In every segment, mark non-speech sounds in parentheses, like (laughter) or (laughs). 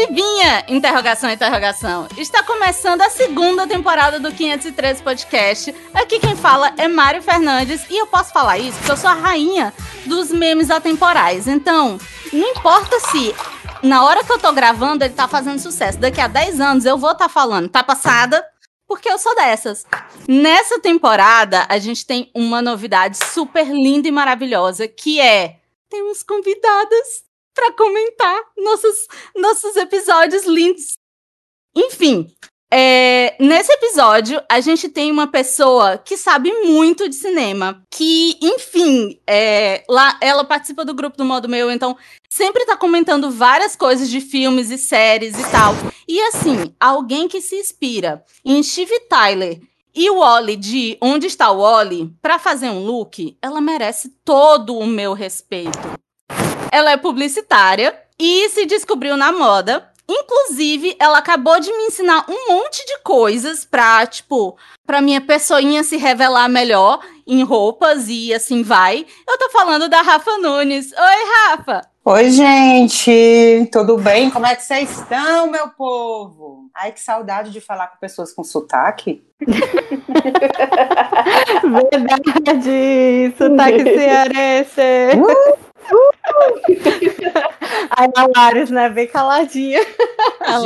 Adivinha? Interrogação, interrogação. Está começando a segunda temporada do 513 Podcast. Aqui quem fala é Mário Fernandes e eu posso falar isso porque eu sou a rainha dos memes atemporais. Então, não importa se na hora que eu tô gravando ele tá fazendo sucesso. Daqui a 10 anos eu vou estar tá falando, tá passada? Porque eu sou dessas. Nessa temporada, a gente tem uma novidade super linda e maravilhosa, que é temos convidadas para comentar nossos, nossos episódios lindos. Enfim, é, nesse episódio, a gente tem uma pessoa que sabe muito de cinema. Que, enfim, é, lá, ela participa do grupo do Modo Meu, então sempre tá comentando várias coisas de filmes e séries e tal. E assim, alguém que se inspira em Steve Tyler e o Wally de Onde Está o Wally para fazer um look, ela merece todo o meu respeito. Ela é publicitária e se descobriu na moda. Inclusive, ela acabou de me ensinar um monte de coisas pra, tipo, pra minha pessoinha se revelar melhor em roupas e assim vai. Eu tô falando da Rafa Nunes. Oi, Rafa! Oi, gente! Tudo bem? Como é que vocês estão, meu povo? Ai, que saudade de falar com pessoas com sotaque. (laughs) Verdade! Sotaque cearense! Uh! Aí a Laris, né, bem caladinha.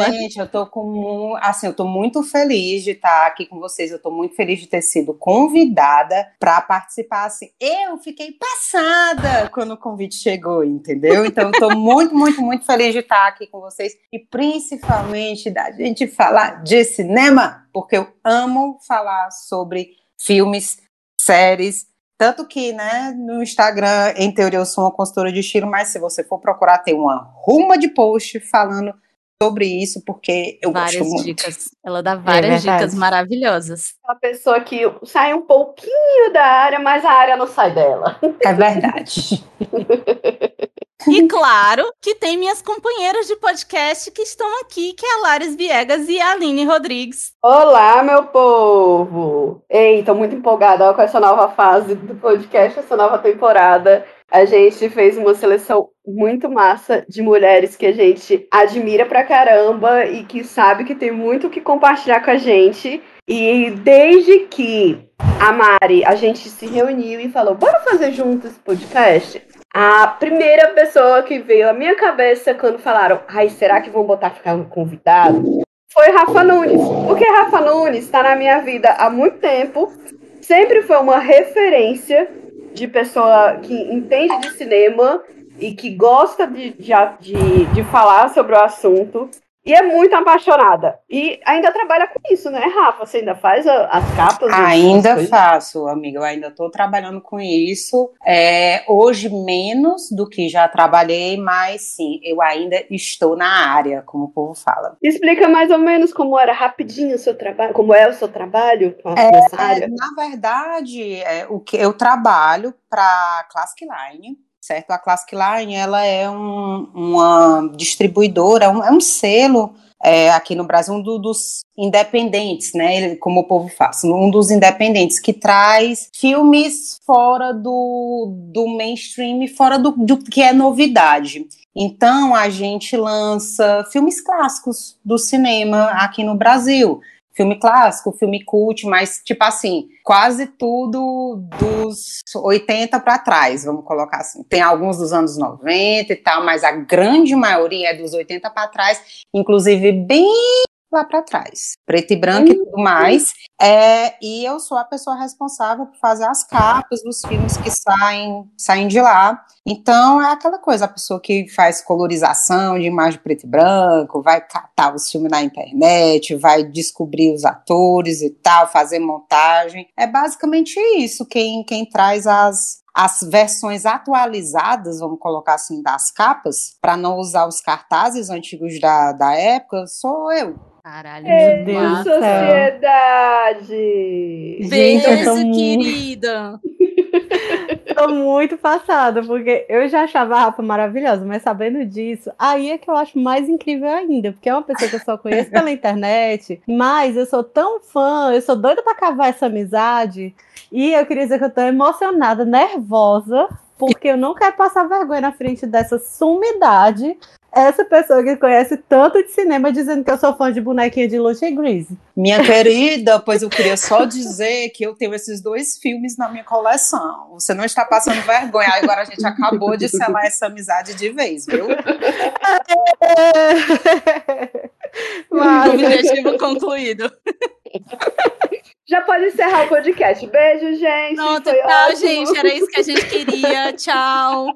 Gente, eu tô com, assim, eu tô muito feliz de estar aqui com vocês. Eu tô muito feliz de ter sido convidada para participar. Assim, eu fiquei passada quando o convite chegou, entendeu? Então, eu tô muito, muito, muito feliz de estar aqui com vocês e principalmente da gente falar de cinema, porque eu amo falar sobre filmes, séries tanto que, né, no Instagram, em teoria, eu sou uma consultora de estilo, mas se você for procurar, tem uma ruma de post falando sobre isso, porque eu várias gosto muito. dicas. Ela dá várias é dicas maravilhosas. Uma pessoa que sai um pouquinho da área, mas a área não sai dela. É verdade. (laughs) E (laughs) claro que tem minhas companheiras de podcast que estão aqui, que é a Lares Viegas e a Aline Rodrigues. Olá, meu povo! Ei, tô muito empolgada com essa nova fase do podcast, essa nova temporada. A gente fez uma seleção muito massa de mulheres que a gente admira pra caramba e que sabe que tem muito o que compartilhar com a gente. E desde que a Mari, a gente se reuniu e falou, bora fazer junto esse podcast? A primeira pessoa que veio à minha cabeça quando falaram, ai, será que vão botar ficar convidado? Foi Rafa Nunes. Porque Rafa Nunes está na minha vida há muito tempo, sempre foi uma referência de pessoa que entende de cinema e que gosta de, de, de, de falar sobre o assunto. E é muito apaixonada. E ainda trabalha com isso, né, Rafa? Você ainda faz as capas? Ainda faço, amiga. Eu ainda estou trabalhando com isso. É, hoje menos do que já trabalhei, mas sim, eu ainda estou na área, como o povo fala. Explica mais ou menos como era rapidinho o seu trabalho, como é o seu trabalho é, nessa área. Na verdade, é, o que eu trabalho para Classic Line certo? A Classic Line, ela é um, uma distribuidora, um, é um selo é, aqui no Brasil, um do, dos independentes, né? Como o povo faz, um dos independentes que traz filmes fora do, do mainstream, fora do, do que é novidade. Então a gente lança filmes clássicos do cinema aqui no Brasil filme clássico, filme cult, mas tipo assim, quase tudo dos 80 para trás, vamos colocar assim. Tem alguns dos anos 90 e tal, mas a grande maioria é dos 80 para trás, inclusive bem lá para trás, preto e branco uhum. e tudo mais. É, e eu sou a pessoa responsável por fazer as capas dos filmes que saem, saem de lá. Então é aquela coisa, a pessoa que faz colorização de imagem preto e branco, vai catar os filmes na internet, vai descobrir os atores e tal, fazer montagem. É basicamente isso, quem, quem traz as, as versões atualizadas, vamos colocar assim, das capas, para não usar os cartazes antigos da, da época, sou eu. Caralho, meu Deus sociedade! Beijo, querida! (laughs) tô muito passada, porque eu já achava a Rafa maravilhosa, mas sabendo disso, aí é que eu acho mais incrível ainda, porque é uma pessoa que eu só conheço pela (laughs) internet, mas eu sou tão fã, eu sou doida pra cavar essa amizade, e eu queria dizer que eu tô emocionada, nervosa, porque eu não quero passar vergonha na frente dessa sumidade essa pessoa que conhece tanto de cinema dizendo que eu sou fã de bonequinha de Lucha e Grease. Minha querida, pois eu queria só dizer que eu tenho esses dois filmes na minha coleção. Você não está passando vergonha. Agora a gente acabou de selar essa amizade de vez, viu? (laughs) Mas... Objetivo concluído. (laughs) Já pode encerrar o podcast. Beijo, gente. Pronto, tchau, ótimo. gente. Era isso que a gente queria. (laughs) Tchau.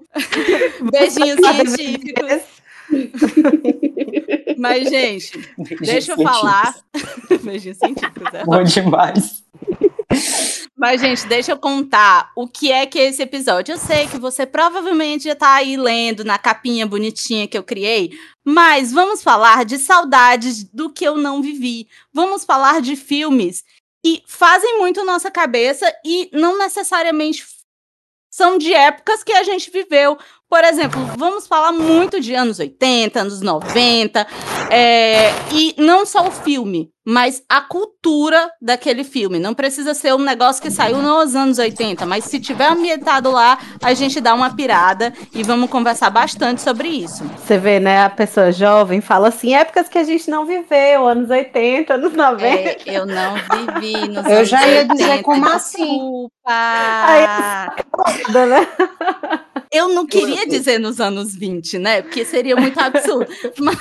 Beijinhos científicos. (laughs) Mas, gente, Beijinho deixa eu falar. Beijinhos científicos. É Bom demais. Mas, gente, deixa eu contar o que é que é esse episódio. Eu sei que você provavelmente já tá aí lendo na capinha bonitinha que eu criei, mas vamos falar de saudades do que eu não vivi. Vamos falar de filmes que fazem muito nossa cabeça e não necessariamente são de épocas que a gente viveu. Por exemplo, vamos falar muito de anos 80, anos 90, é, e não só o filme, mas a cultura daquele filme. Não precisa ser um negócio que saiu nos anos 80, mas se tiver ambientado lá, a gente dá uma pirada e vamos conversar bastante sobre isso. Você vê, né? A pessoa jovem fala assim: épocas que a gente não viveu, anos 80, anos 90. É, eu não vivi nos Eu já ia 80, dizer como assim. Desculpa. Aí, né? (laughs) Eu não queria dizer nos anos 20, né? Porque seria muito absurdo. (laughs) Mas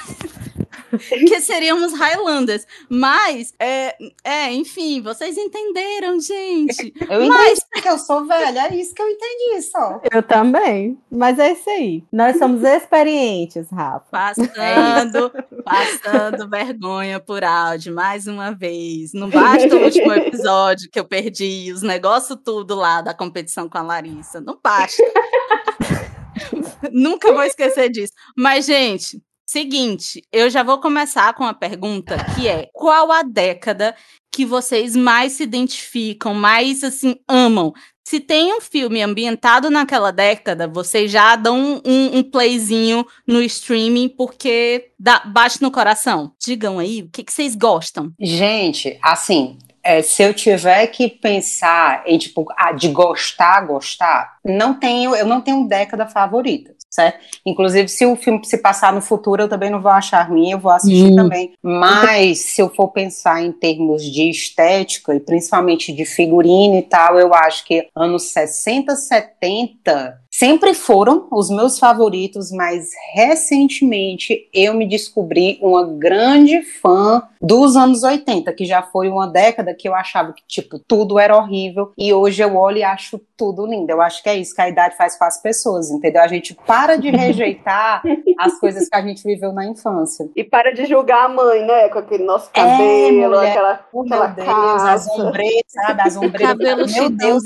(laughs) que seríamos Highlanders. Mas, é, é, enfim, vocês entenderam, gente. Eu Mas... entendi que eu sou velha, é isso que eu entendi só. Eu também. Mas é isso aí. Nós somos experientes, Rafa. Passando, é passando vergonha por áudio mais uma vez. Não basta o último episódio que eu perdi os negócios tudo lá da competição com a Larissa. Não basta. (laughs) Nunca vou esquecer disso. Mas, gente, Seguinte, eu já vou começar com a pergunta que é: qual a década que vocês mais se identificam, mais assim amam? Se tem um filme ambientado naquela década, vocês já dão um, um, playzinho no streaming porque dá, bate no coração. Digam aí, o que, que vocês gostam? Gente, assim, é, se eu tiver que pensar em tipo, ah, de gostar, gostar, não tenho, eu não tenho década favorita certo? Inclusive, se o filme se passar no futuro, eu também não vou achar ruim, eu vou assistir hum. também. Mas, se eu for pensar em termos de estética, e principalmente de figurino e tal, eu acho que anos 60, 70 sempre foram os meus favoritos, mas recentemente eu me descobri uma grande fã dos anos 80, que já foi uma década que eu achava que, tipo, tudo era horrível, e hoje eu olho e acho tudo lindo. Eu acho que é isso que a idade faz com as pessoas, entendeu? A gente para de rejeitar (laughs) as coisas que a gente viveu na infância. E para de julgar a mãe, né? Com aquele nosso é, cabelo, é, mulher, aquela, aquela Deus, as ombreiras, sabe? As (laughs) ombreiras. Cabelo meu Deus,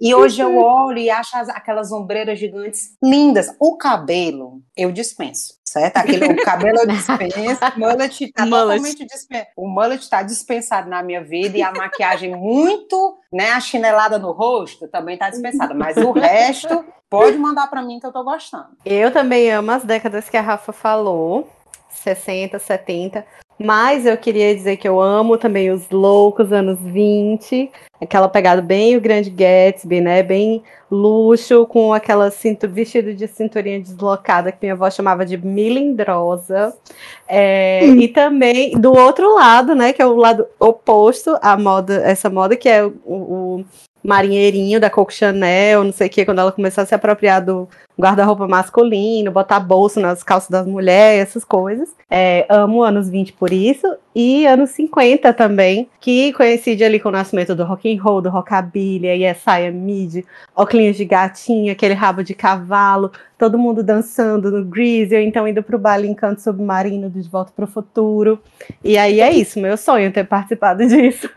E hoje eu olho e acho as, aquelas ombreiras gigantes lindas. O cabelo, eu dispenso certo? Aquele, o cabelo eu dispenso, (laughs) o mullet está totalmente dispensado. O mullet está dispensado na minha vida e a maquiagem muito, né, a chinelada no rosto também está dispensada, mas o resto pode mandar para mim que eu tô gostando. Eu também amo as décadas que a Rafa falou, 60, 70. Mas eu queria dizer que eu amo também os loucos anos 20, aquela pegada bem o grande Gatsby, né? Bem luxo, com aquela cinto, vestido de cinturinha deslocada que minha avó chamava de milindrosa. É. E também do outro lado, né? Que é o lado oposto à moda, essa moda que é o, o marinheirinho da Coco Chanel, não sei o que, quando ela começou a se apropriar do guarda-roupa masculino, botar bolso nas calças das mulheres, essas coisas. É, amo anos 20 por isso. E anos 50 também, que coincide ali com o nascimento do rock and roll, do rockabilly, aí é saia mid, óculos de gatinha, aquele rabo de cavalo, todo mundo dançando no Grease, ou então indo pro baile Encanto Submarino de Volta pro Futuro. E aí é isso, meu sonho ter participado (laughs) disso.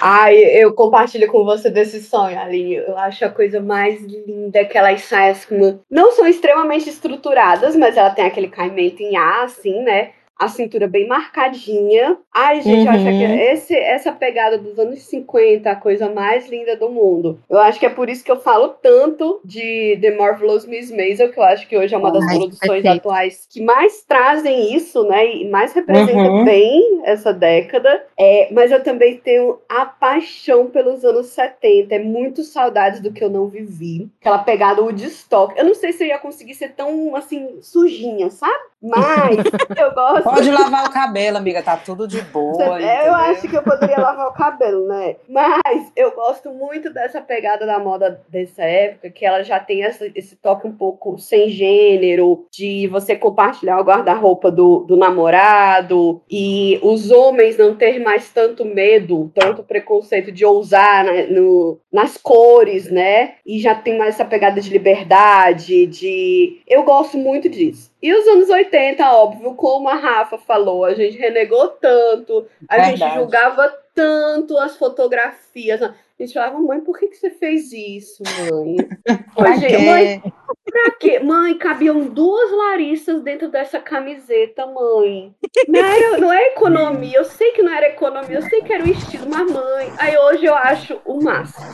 Ai, eu compartilho com você desse sonho, Aline. Eu acho a coisa mais linda aquelas saias com. Não são extremamente estruturadas, mas ela tem aquele caimento em A, assim, né? A cintura bem marcadinha. Ai, gente, eu acho que Uhum. esse, essa pegada dos anos 50, a coisa mais linda do mundo. Eu acho que é por isso que eu falo tanto de The Marvelous Miss Maisel, que eu acho que hoje é uma das Ai, produções perfeito. atuais que mais trazem isso, né? E mais representa Uhum. bem essa década. É, mas eu também tenho a paixão pelos anos 70. É muito saudades do que eu não vivi. Aquela pegada Woodstock. Eu não sei se eu ia conseguir ser tão, assim, sujinha, sabe? Mas eu gosto. Pode lavar o cabelo, amiga, tá tudo de boa. É, eu acho que eu poderia lavar o cabelo, né? Mas eu gosto muito dessa pegada da moda dessa época, que ela já tem essa- esse toque um pouco sem gênero, de você compartilhar o guarda-roupa do, do namorado, e os homens não ter mais tanto medo, tanto preconceito de ousar né, no, nas cores, né? E já tem mais essa pegada de liberdade, de. Eu gosto muito disso. E os anos 80, óbvio, como a Rafa falou, a gente renegou tanto, a gente Verdade. julgava tanto as fotografias. A gente falava, mãe, por que, que você fez isso, mãe? (laughs) Pra Hoje, quê? mãe, pra quê? Mãe, cabiam duas Larissas dentro dessa camiseta, mãe. Não, era, não é economia, eu sei que não era economia, eu sei que era o estilo, mas mãe. Aí hoje eu acho o máximo.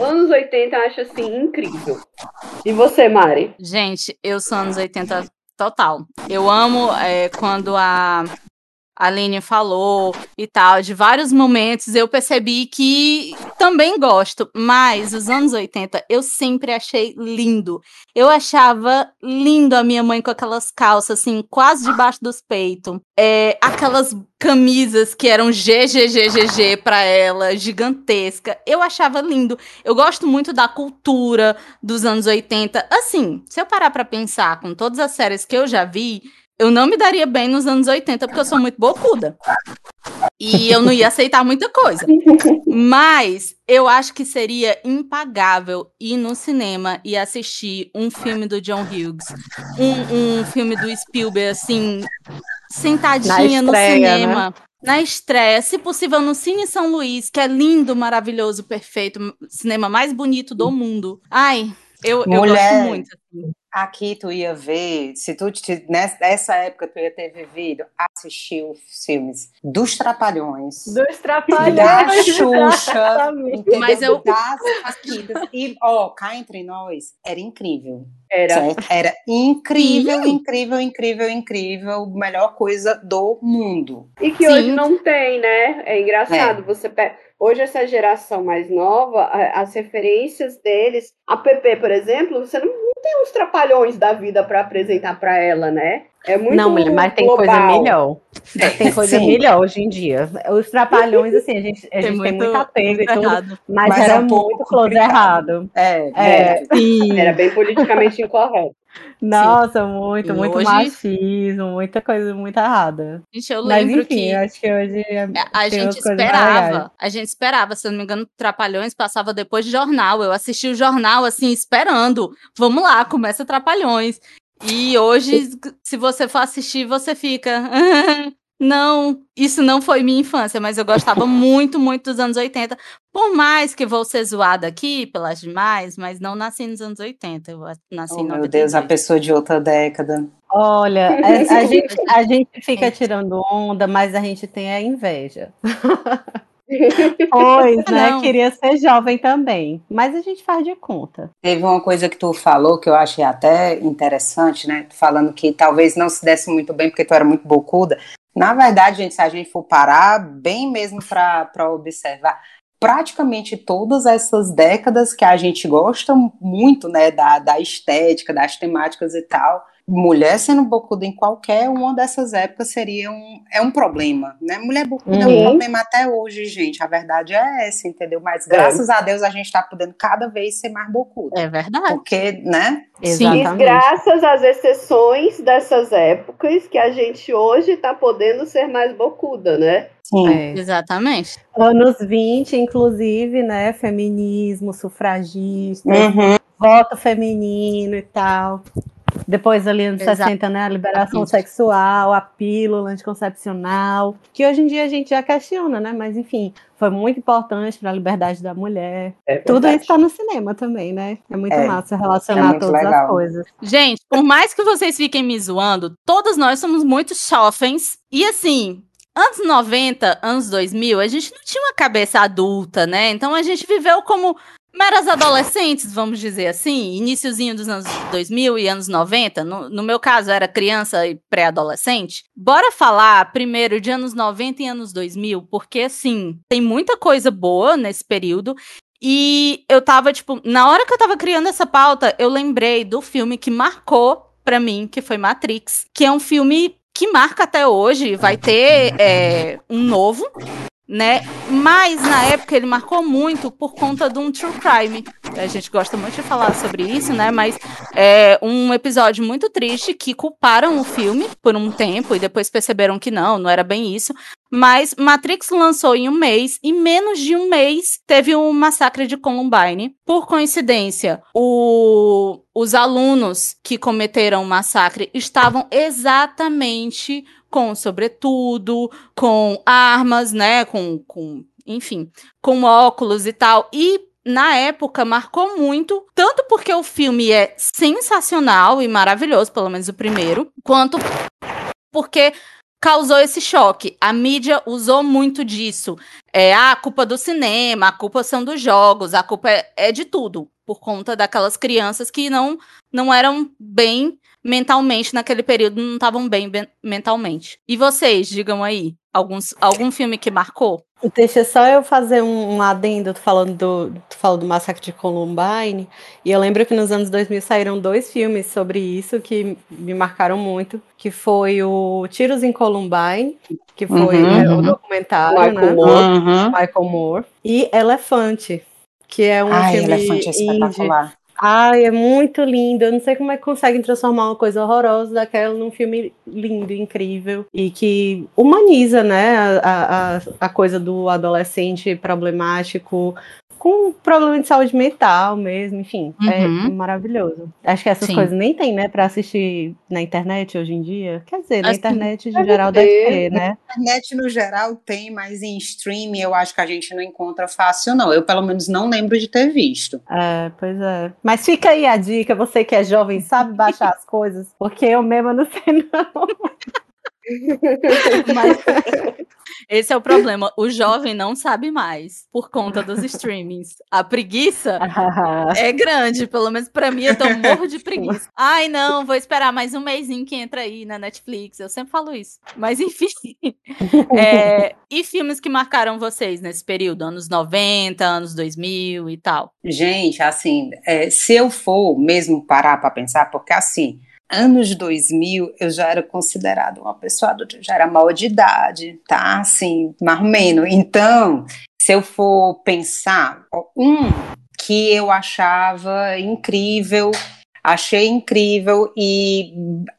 Anos 80 eu acho assim incrível. E você, Mari? Gente, eu sou anos 80 total. Eu amo é, quando a a Aline falou e tal, de vários momentos, eu percebi que também gosto, mas os anos 80 eu sempre achei lindo. Eu achava lindo a minha mãe com aquelas calças, assim, quase debaixo dos peitos. É, aquelas camisas que eram GGGGG pra ela, gigantesca. Eu achava lindo. Eu gosto muito da cultura dos anos 80. Assim, se eu parar pra pensar com todas as séries que eu já vi, eu não me daria bem nos anos 80 porque eu sou muito bocuda. E eu não ia aceitar muita coisa. Mas eu acho que seria impagável ir no cinema e assistir um filme do John Hughes, um, um filme do Spielberg, assim, sentadinha no estreia, né? cinema. Na estreia, se possível, no Cine São Luís, que é lindo, maravilhoso, perfeito, cinema mais bonito do mundo. Ai, eu, eu gosto muito. Aqui tu ia ver, se tu te- nessa época tu ia ter vivido, assistir os filmes dos Trapalhões, Dos da trapalhões. (laughs) Xuxa, exatamente. entendeu? Mas eu- das Paquitas. E, ó, cá entre nós, era incrível. Era. certo? Era incrível, Sim. incrível, incrível, incrível, melhor coisa do mundo. E que Sim. hoje não tem, né? É engraçado. Você pe- Hoje, essa geração mais nova, as referências deles. A PP, por exemplo, você não tem uns trapalhões da vida para apresentar para ela, né? É muito Não, mulher, mas tem global. coisa melhor. Tem coisa Sim. melhor hoje em dia. Os trapalhões, assim, a gente, a gente tem muito apego e tudo, errado. mas, Mas é era um muito close errado. É, É. muito. Sim. Era bem politicamente incorreto. (laughs) Nossa, muito, E muito hoje- machismo, muita coisa muito errada. Gente, eu Mas lembro enfim, que eu acho que hoje é- a tem gente esperava. A gente esperava, se eu não me engano, Trapalhões passava depois de jornal. Eu assisti o jornal assim, esperando. Vamos lá, começa Trapalhões. E hoje, se você for assistir, você fica. (laughs) Não, isso não foi minha infância, mas eu gostava muito, muito dos anos 80. Por mais que vou ser zoada aqui pelas demais, mas não nasci nos anos 80. Eu nasci Oh, em meu Deus, a 92. pessoa de outra década. Olha, (laughs) a, a gente, a gente fica tirando onda, mas a gente tem a inveja. (laughs) Pois, né? Não. Queria ser jovem também, mas a gente faz de conta. Teve uma coisa que tu falou que eu achei até interessante, né? Falando que talvez não se desse muito bem porque tu era muito bocuda. Na verdade, gente, se a gente for parar bem mesmo para observar, praticamente todas essas décadas que a gente gosta muito, né, da, da estética, das temáticas e tal, mulher sendo bocuda em qualquer uma dessas épocas seria um, é um problema, né? Mulher bocuda é um Uhum. problema até hoje, gente. A verdade é essa, entendeu? Mas graças a Deus a gente tá podendo cada vez ser mais bocuda. É verdade. Porque, né? Sim. E graças às exceções dessas épocas que a gente hoje está podendo ser mais bocuda, né? Sim. É. Exatamente. Anos 20, inclusive, né? Feminismo, sufragista, Uhum. voto feminino e tal. Depois ali anos Exato. 60, né? A liberação sexual, a pílula anticoncepcional, que hoje em dia a gente já questiona, né? Mas enfim, foi muito importante para a liberdade da mulher. É Tudo isso tá no cinema também, né? É muito É, massa é relacionar muito todas legal. as coisas. Gente, por mais que vocês fiquem me zoando, todos nós somos muito jovens. E assim, anos 90, anos 2000, a gente não tinha uma cabeça adulta, né? Então a gente viveu como meras adolescentes, vamos dizer assim, iniciozinho dos anos 2000 e anos 90. No, no meu caso, era criança e pré-adolescente. Bora falar primeiro de anos 90 e anos 2000, porque assim, tem muita coisa boa nesse período. E eu tava, tipo, na hora que eu tava criando essa pauta, eu lembrei do filme que marcou pra mim, que foi Matrix, que é um filme que marca até hoje, vai ter é, um novo, né? Mas na época ele marcou muito por conta de um true crime. A gente gosta muito de falar sobre isso, né? Mas é um episódio muito triste que culparam o filme por um tempo e depois perceberam que não, não era bem isso. Mas Matrix lançou em um mês, e menos de um mês teve o massacre de Columbine. Por coincidência, o- os alunos que cometeram o massacre estavam exatamente com sobretudo, com armas, né? Com, com enfim, com óculos e tal. E na época marcou muito, tanto porque o filme é sensacional e maravilhoso, pelo menos o primeiro, quanto porque causou esse choque. A mídia usou muito disso. É ah, a culpa do cinema, a culpa são dos jogos, a culpa é, é de tudo, por conta daquelas crianças que não, não eram bem mentalmente naquele período, não estavam bem, mentalmente. E vocês, digam aí, alguns, algum filme que marcou? Deixa só eu fazer um, um adendo, tu falando do, tu falou do massacre de Columbine, e eu lembro que nos anos 2000 saíram dois filmes sobre isso que me marcaram muito, que foi o Tiros em Columbine, que foi Uhum, né, o documentário, Michael né, Moore. Uhum. Michael Moore, e Elefante, que é um Ai, filme elefante é indie. espetacular. Ai, é muito lindo. Eu não sei como é que conseguem transformar uma coisa horrorosa daquela num filme lindo, incrível e que humaniza, né, a, a, a coisa do adolescente problemático com problema de saúde mental mesmo, enfim, é Uhum. maravilhoso. Acho que essas Sim. coisas nem tem, né, pra assistir na internet hoje em dia. Quer dizer, na Assim, internet deve geral deve ter, né? internet no geral tem, mas em streaming eu acho que a gente não encontra fácil, não. Eu, pelo menos, não lembro de ter visto. É, pois é. Mas fica aí a dica, você que é jovem, sabe baixar as coisas, porque eu mesma não sei (laughs) não. (laughs) Mas Esse é o problema. O jovem não sabe mais por conta dos streamings. A preguiça (laughs) é grande, pelo menos pra mim, eu tô morro de preguiça. Ai, não, vou esperar mais um mêsinho que entra aí na Netflix. Eu sempre falo isso. Mas enfim. (laughs) É, e filmes que marcaram vocês nesse período? Anos 90, anos 2000 e tal. Gente, assim, é, se eu for mesmo parar para pensar, porque assim, anos 2000 eu já era considerada uma pessoa adulta, já era maior de idade, tá? Assim, mais ou menos. Então, se eu for pensar, um que eu achava incrível, achei incrível e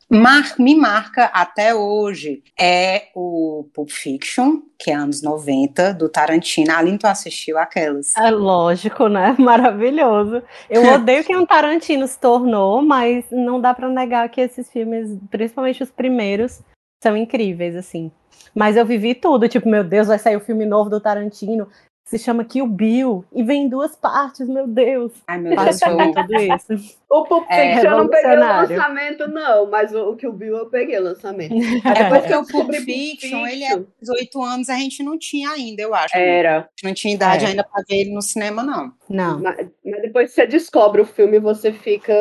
mar- me marca até hoje é o Pulp Fiction, que é anos 90, do Tarantino. Aline, tu assistiu aquelas? é lógico, né? (laughs) Maravilhoso. Eu (laughs) odeio que um Tarantino se tornou, mas não dá pra negar que esses filmes, principalmente os primeiros, são incríveis, assim. Mas eu vivi tudo, tipo, meu Deus, vai sair o filme novo do Tarantino, se chama Kill Bill, e vem em duas partes, meu Deus. Ai, meu Deus, eu, tudo isso. O Pulp É, Fiction eu não peguei o lançamento, não, mas o, o Bill eu peguei o lançamento. (laughs) É porque o Pulp Fiction, ele é Fiction. 18 anos, a gente não tinha ainda, eu acho. Era. A gente não tinha idade É. ainda pra ver ele no cinema, não. Não. Mas, mas depois que você descobre o filme, você fica.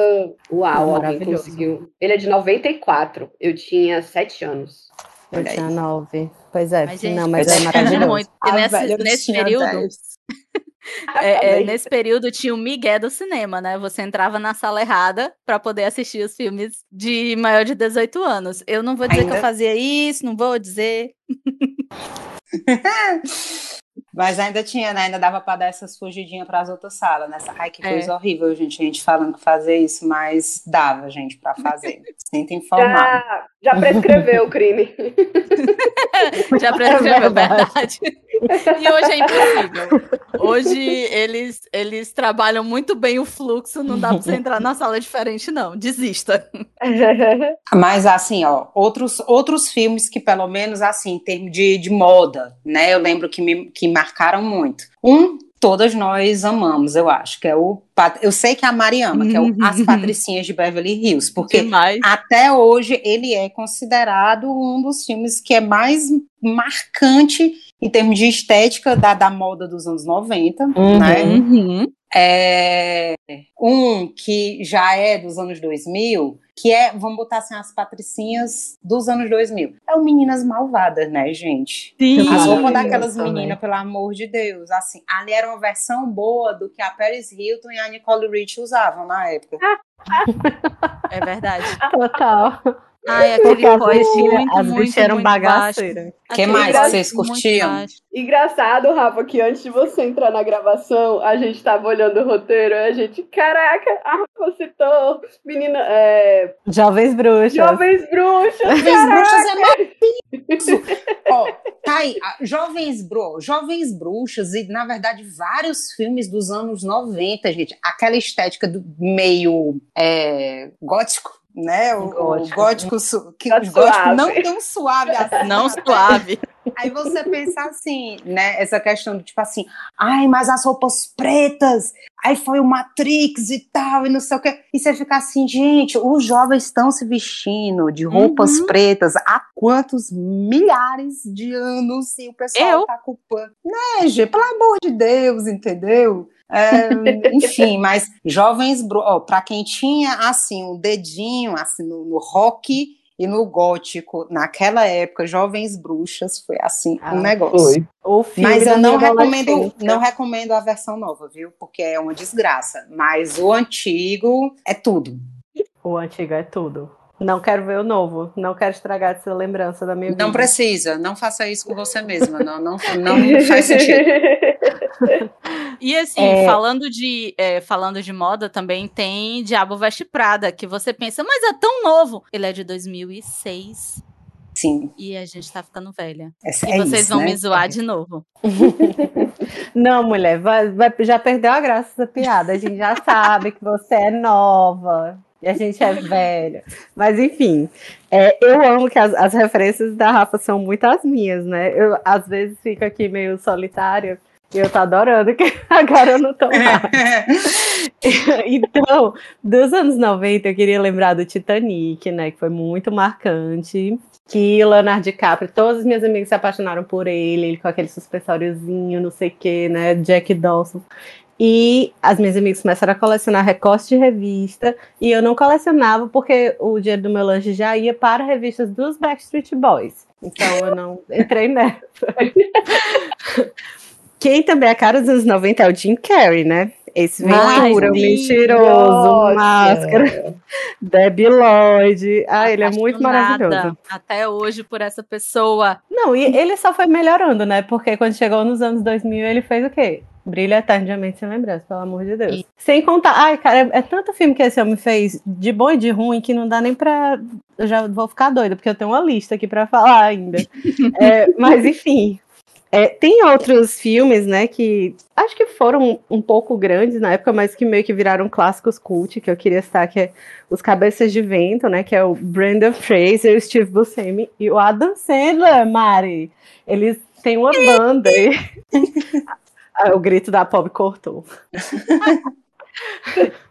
Uau, alguém conseguiu. Ele é de 94. Eu tinha 7 anos. Eu Olha aí. tinha nove. Pois é, Mas, gente, não, mas é tinha maravilhoso. muito. E Ah, nesse, tinha período, 10. (laughs) É, é, nesse período tinha o Miguel do cinema, né? Você entrava na sala errada pra poder assistir os filmes de maior de 18 anos. Eu não vou dizer que Ainda- eu fazia isso, não vou dizer. (laughs) Mas ainda tinha, né? Ainda dava pra dar essas fugidinhas pras outras salas, né? Ai, que É. coisa horrível, gente. A gente falando que fazer isso, mas dava, gente, pra fazer. (laughs) Sinto informado. Já, prescreveu o crime. (laughs) Já prescreveu, verdade. verdade. E hoje é impossível. Hoje eles, eles trabalham muito bem o fluxo, não dá pra você entrar na sala diferente, não. Desista. (laughs) Mas assim, ó, outros, outros filmes que, pelo menos, assim, em termos de, de moda, né? Eu lembro que me que marcaram muito. Um todas nós amamos, eu acho, que é o. Eu sei que a Mari ama, que é o As Patricinhas de Beverly Hills, porque Demais. até hoje ele é considerado um dos filmes que é mais marcante em termos de estética da, da moda dos anos 90, Uhum. né? Uhum. É, um que já é dos anos 2000, que é, vamos botar assim, as patricinhas dos anos 2000. É o Meninas Malvadas, né, gente? Sim. As roupas daquelas meninas, pelo amor de Deus. Assim, ali era uma versão boa do que a Paris Hilton e a Nicole Rich usavam na época. (laughs) É verdade. Total. Ai, Porque aquele as pós muito, as muito, bichas eram muito bagaceiras. baixo. Que mais vocês curtiam? Engraçado, Rafa, que antes de você entrar na gravação, a gente tava olhando o roteiro e a gente, caraca, a Rafa citou menina, é, Jovens bruxas. jovens bruxas. Jovens Bruxas é maravilhoso. (laughs) Ó, tá aí, Jovens, Bru, Jovens Bruxas e, na verdade, vários filmes dos anos 90, gente. Aquela estética do meio é, gótico, né? O, o Gótico. gótico, su- que Tá os góticos suave. não tão suave (laughs) assim. Não até. suave. Aí você pensa assim, né? Essa questão do tipo assim, ai, mas as roupas pretas, aí foi o Matrix e tal, e não sei o quê. E você fica assim, gente, os jovens estão se vestindo de roupas Uhum. pretas há quantos milhares de anos e o pessoal Eu? tá culpando. Né, gente? Pelo amor de Deus, entendeu? É, enfim, mas jovens, pra quem tinha assim um dedinho assim no, no rock e no gótico naquela época, jovens bruxas foi assim Ah, um negócio. Mas eu não recomendo, não recomendo a versão nova, viu? Porque é uma desgraça. Mas o antigo é tudo. O antigo é tudo. Não quero ver o novo. Não quero estragar essa lembrança da minha vida. Não precisa, não faça isso com você mesma. Não, não, não faz sentido. (laughs) E assim, É. falando, de, é, falando de moda, também tem Diabo Veste Prada, que você pensa, mas é tão novo. Ele é de 2006 Sim. e a gente tá ficando velha. É, E é vocês isso, vão né? me zoar de novo. (laughs) Não, mulher, vai- vai- já perdeu a graça dessa piada. A gente já sabe que você é nova e a gente é velha. Mas enfim, é, eu amo que as, as referências da Rafa são muito as minhas, né? Eu às vezes fico aqui meio solitária e eu tô adorando que (laughs) agora eu não tô mais. (laughs) então, dos anos 90, eu queria lembrar do Titanic, né? Que foi muito marcante. Que Leonardo DiCaprio, todas as minhas amigas se apaixonaram por ele, ele com aquele suspensóriozinho, não sei o que, né? Jack Dawson. E as minhas amigas começaram a colecionar recortes de revista, e eu não colecionava porque o dinheiro do meu lanche já ia para revistas dos Backstreet Boys. Então eu não entrei nessa. (laughs) Quem também é cara dos anos 90 é o Jim Carrey, né? Esse sim. mentiroso, máscara, Debbie Lloyd. Ah, ele é muito maravilhoso. Até hoje por essa pessoa. Não, e ele só foi melhorando, né? Porque quando chegou nos anos 2000, ele fez o quê? Brilha eternamente sem lembrança, pelo amor de Deus. E- Sem contar, ai, cara, é, é tanto filme que esse homem fez, de bom e de ruim, que não dá nem pra. Eu já vou ficar doida, porque eu tenho uma lista aqui pra falar ainda. (laughs) É, mas, enfim. É, tem outros filmes, né, que acho que foram um pouco grandes na época, mas que meio que viraram clássicos cult, que eu queria citar, que é Os Cabeças de Vento, né, que é o Brandon Fraser, o Steve Buscemi e o Adam Sandler, Mari. Eles têm uma banda e... (laughs) Ah, o grito da Pop cortou. (laughs)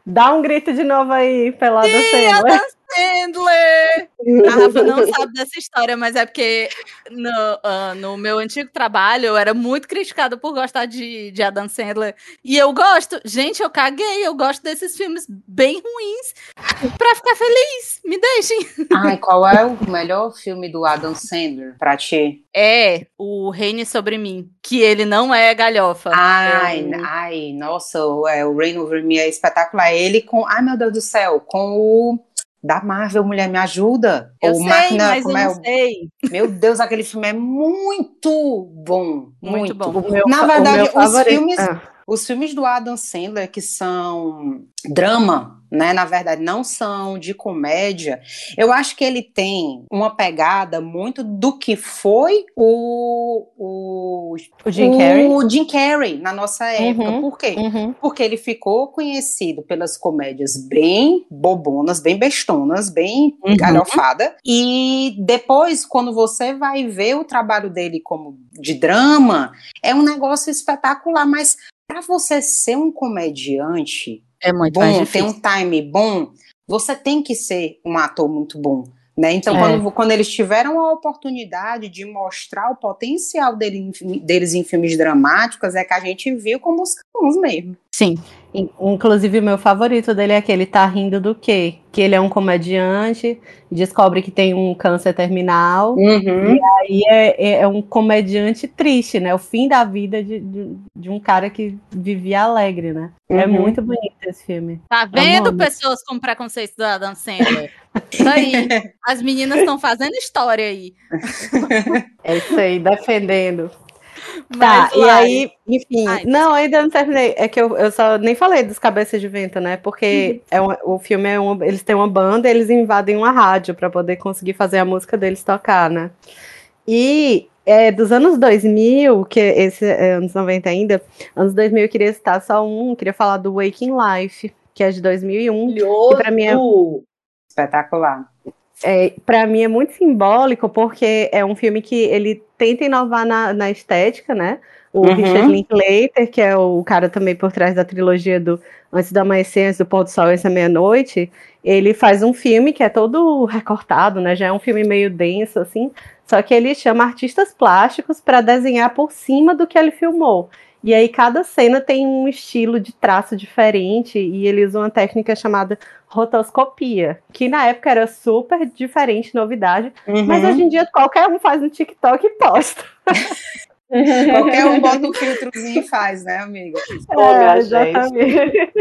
Dá um grito de novo aí, pelo Adam Sandler. Sandler! A Rafa não sabe dessa história, mas é porque no, ah, no meu antigo trabalho eu era muito criticada por gostar de, de Adam Sandler. E eu gosto. Gente, eu caguei. Eu gosto desses filmes bem ruins pra ficar feliz. Me deixem. Ai, qual é o melhor filme do Adam Sandler pra ti? É o Reine Sobre Mim, que ele não é galhofa. Ai, É o- ai, nossa, o, é, o Rain Over Me é espetacular. Ele com, ai meu Deus do céu, com o da Marvel, Mulher Me Ajuda. Eu o sei, não, mas eu como é não sei. Meu Deus, aquele filme é muito bom. Muito Muito, bom. Na verdade, os favorito- filmes- Ah, os filmes do Adam Sandler que são drama, né, na verdade não são de comédia, eu acho que ele tem uma pegada muito do que foi o, o, o Jim Carrey, o Jim Carrey na nossa época. Uhum, Por quê? Uhum. Porque ele ficou conhecido pelas comédias bem bobonas, bem bestonas, bem uhum. galhofada, e depois, quando você vai ver o trabalho dele como de drama, é um negócio espetacular, mas para você ser um comediante é muito bom, ter um time bom, você tem que ser um ator muito bom. Né? Então, é. quando, quando, eles tiveram a oportunidade de mostrar o potencial dele, deles em filmes dramáticos, é que a gente viu como os cães mesmo. Sim. Inclusive, o meu favorito dele é aquele Tá Rindo do Quê? Que ele é um comediante, descobre que tem um câncer terminal, uhum. e aí é, é, é, um comediante triste, né? O fim da vida de, de, de um cara que vivia alegre, né? É uhum. É muito bonito esse filme. Tá vendo Amor. pessoas com preconceito do Adam Sandler? Isso aí. (laughs) As meninas estão fazendo história aí. É isso aí, defendendo. Tá, e aí, enfim. Ai, não, ainda não terminei. É que eu, eu só nem falei dos Cabeças de Vento, né? Porque uhum. é um, o filme é um. Eles têm uma banda, eles invadem uma rádio para poder conseguir fazer a música deles tocar, né? E é, dos anos 2000, que esse é anos 90 ainda, anos 2000 eu queria citar só um, queria falar do Waking Life, que é de 2001. Que pra mim é espetacular é, para mim é muito simbólico porque é um filme que ele tenta inovar na, na estética, né? O uhum. Richard Linklater, que é o cara também por trás da trilogia do Antes do Amanhecer, Antes do Pôr do Sol, Essa Meia-Noite, ele faz um filme que é todo recortado, né? Já é um filme meio denso, assim, só que ele chama artistas plásticos para desenhar por cima do que ele filmou. E aí cada cena tem um estilo de traço diferente e ele usa uma técnica chamada rotoscopia, que na época era super diferente, novidade, uhum. mas hoje em dia qualquer um faz no TikTok e posta. (laughs) qualquer um (laughs) bota um filtrozinho e faz, né, amiga? É, exatamente.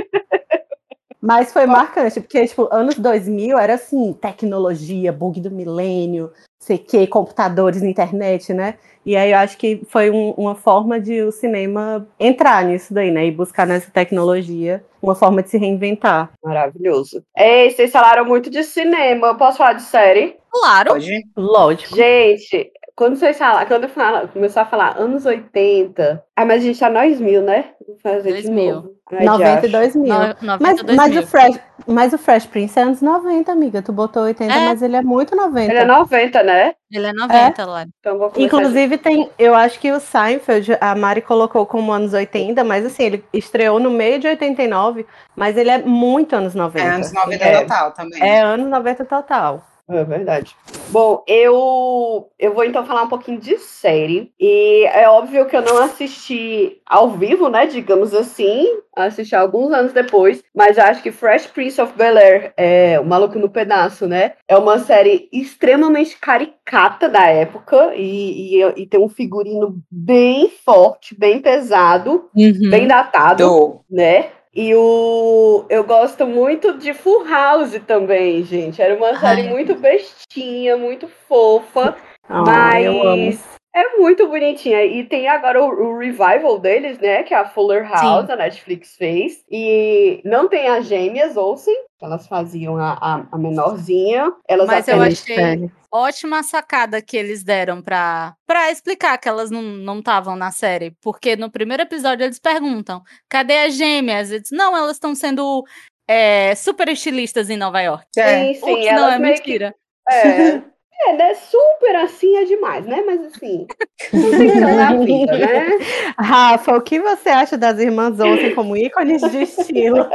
Mas foi marcante, porque, tipo, anos 2000 era assim, tecnologia, bug do milênio, sei que, computadores na internet, né? E aí eu acho que foi um, uma forma de o cinema entrar nisso daí, né? E buscar nessa tecnologia uma forma de se reinventar. Maravilhoso. Ei, vocês falaram muito de cinema. Eu posso falar de série? Claro. Pode. Lógico. Gente, quando vocês falam, quando fala, começou a falar anos 80, ah, mas a gente tá nós mil, né? Vou fazer 2000. de novo. 92 mil. No, mas, mas, O Fresh, mas o Fresh Prince é anos 90, amiga. Tu botou 80, é. mas ele é muito 90. Ele é 90, né? Ele é 90, é. Laura. Então Inclusive, tem. Eu acho que o Seinfeld, a Mari colocou como anos 80, mas assim, ele estreou no meio de 89, mas ele é muito anos 90. É anos 90 é, total também. É anos 90 total. É verdade. Bom, eu eu vou então falar um pouquinho de série. E é óbvio que eu não assisti ao vivo, né? Digamos assim. Assisti alguns anos depois. Mas acho que Fresh Prince of Bel Air, é, O Maluco no Pedaço, né? É uma série extremamente caricata da época. E, e, e tem um figurino bem forte, bem pesado, uhum. bem datado, Do. né? E o eu gosto muito de Full House também, gente. Era uma série Ai. muito bestinha, muito fofa, oh, mas é muito bonitinha. E tem agora o, o, revival deles, né? Que a Fuller House, Sim. a Netflix fez. E não tem as gêmeas Olsen, elas faziam a, a, a menorzinha. Elas Mas eu achei ótima sacada que eles deram pra, pra explicar que elas não estavam na série. Porque no primeiro episódio eles perguntam: cadê as gêmeas? Eles, não, elas estão sendo é, super estilistas em Nova York. É. Sim, sim. O que não é mentira. Que, é. É, né? Super assim é demais, né? Mas assim, não na vida, né? (laughs) Rafa, o que você acha das irmãs Olsen como ícones de estilo?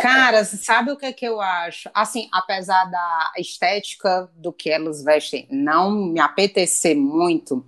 Cara, sabe o que é que eu acho? Assim, apesar da estética do que elas vestem não me apetecer muito,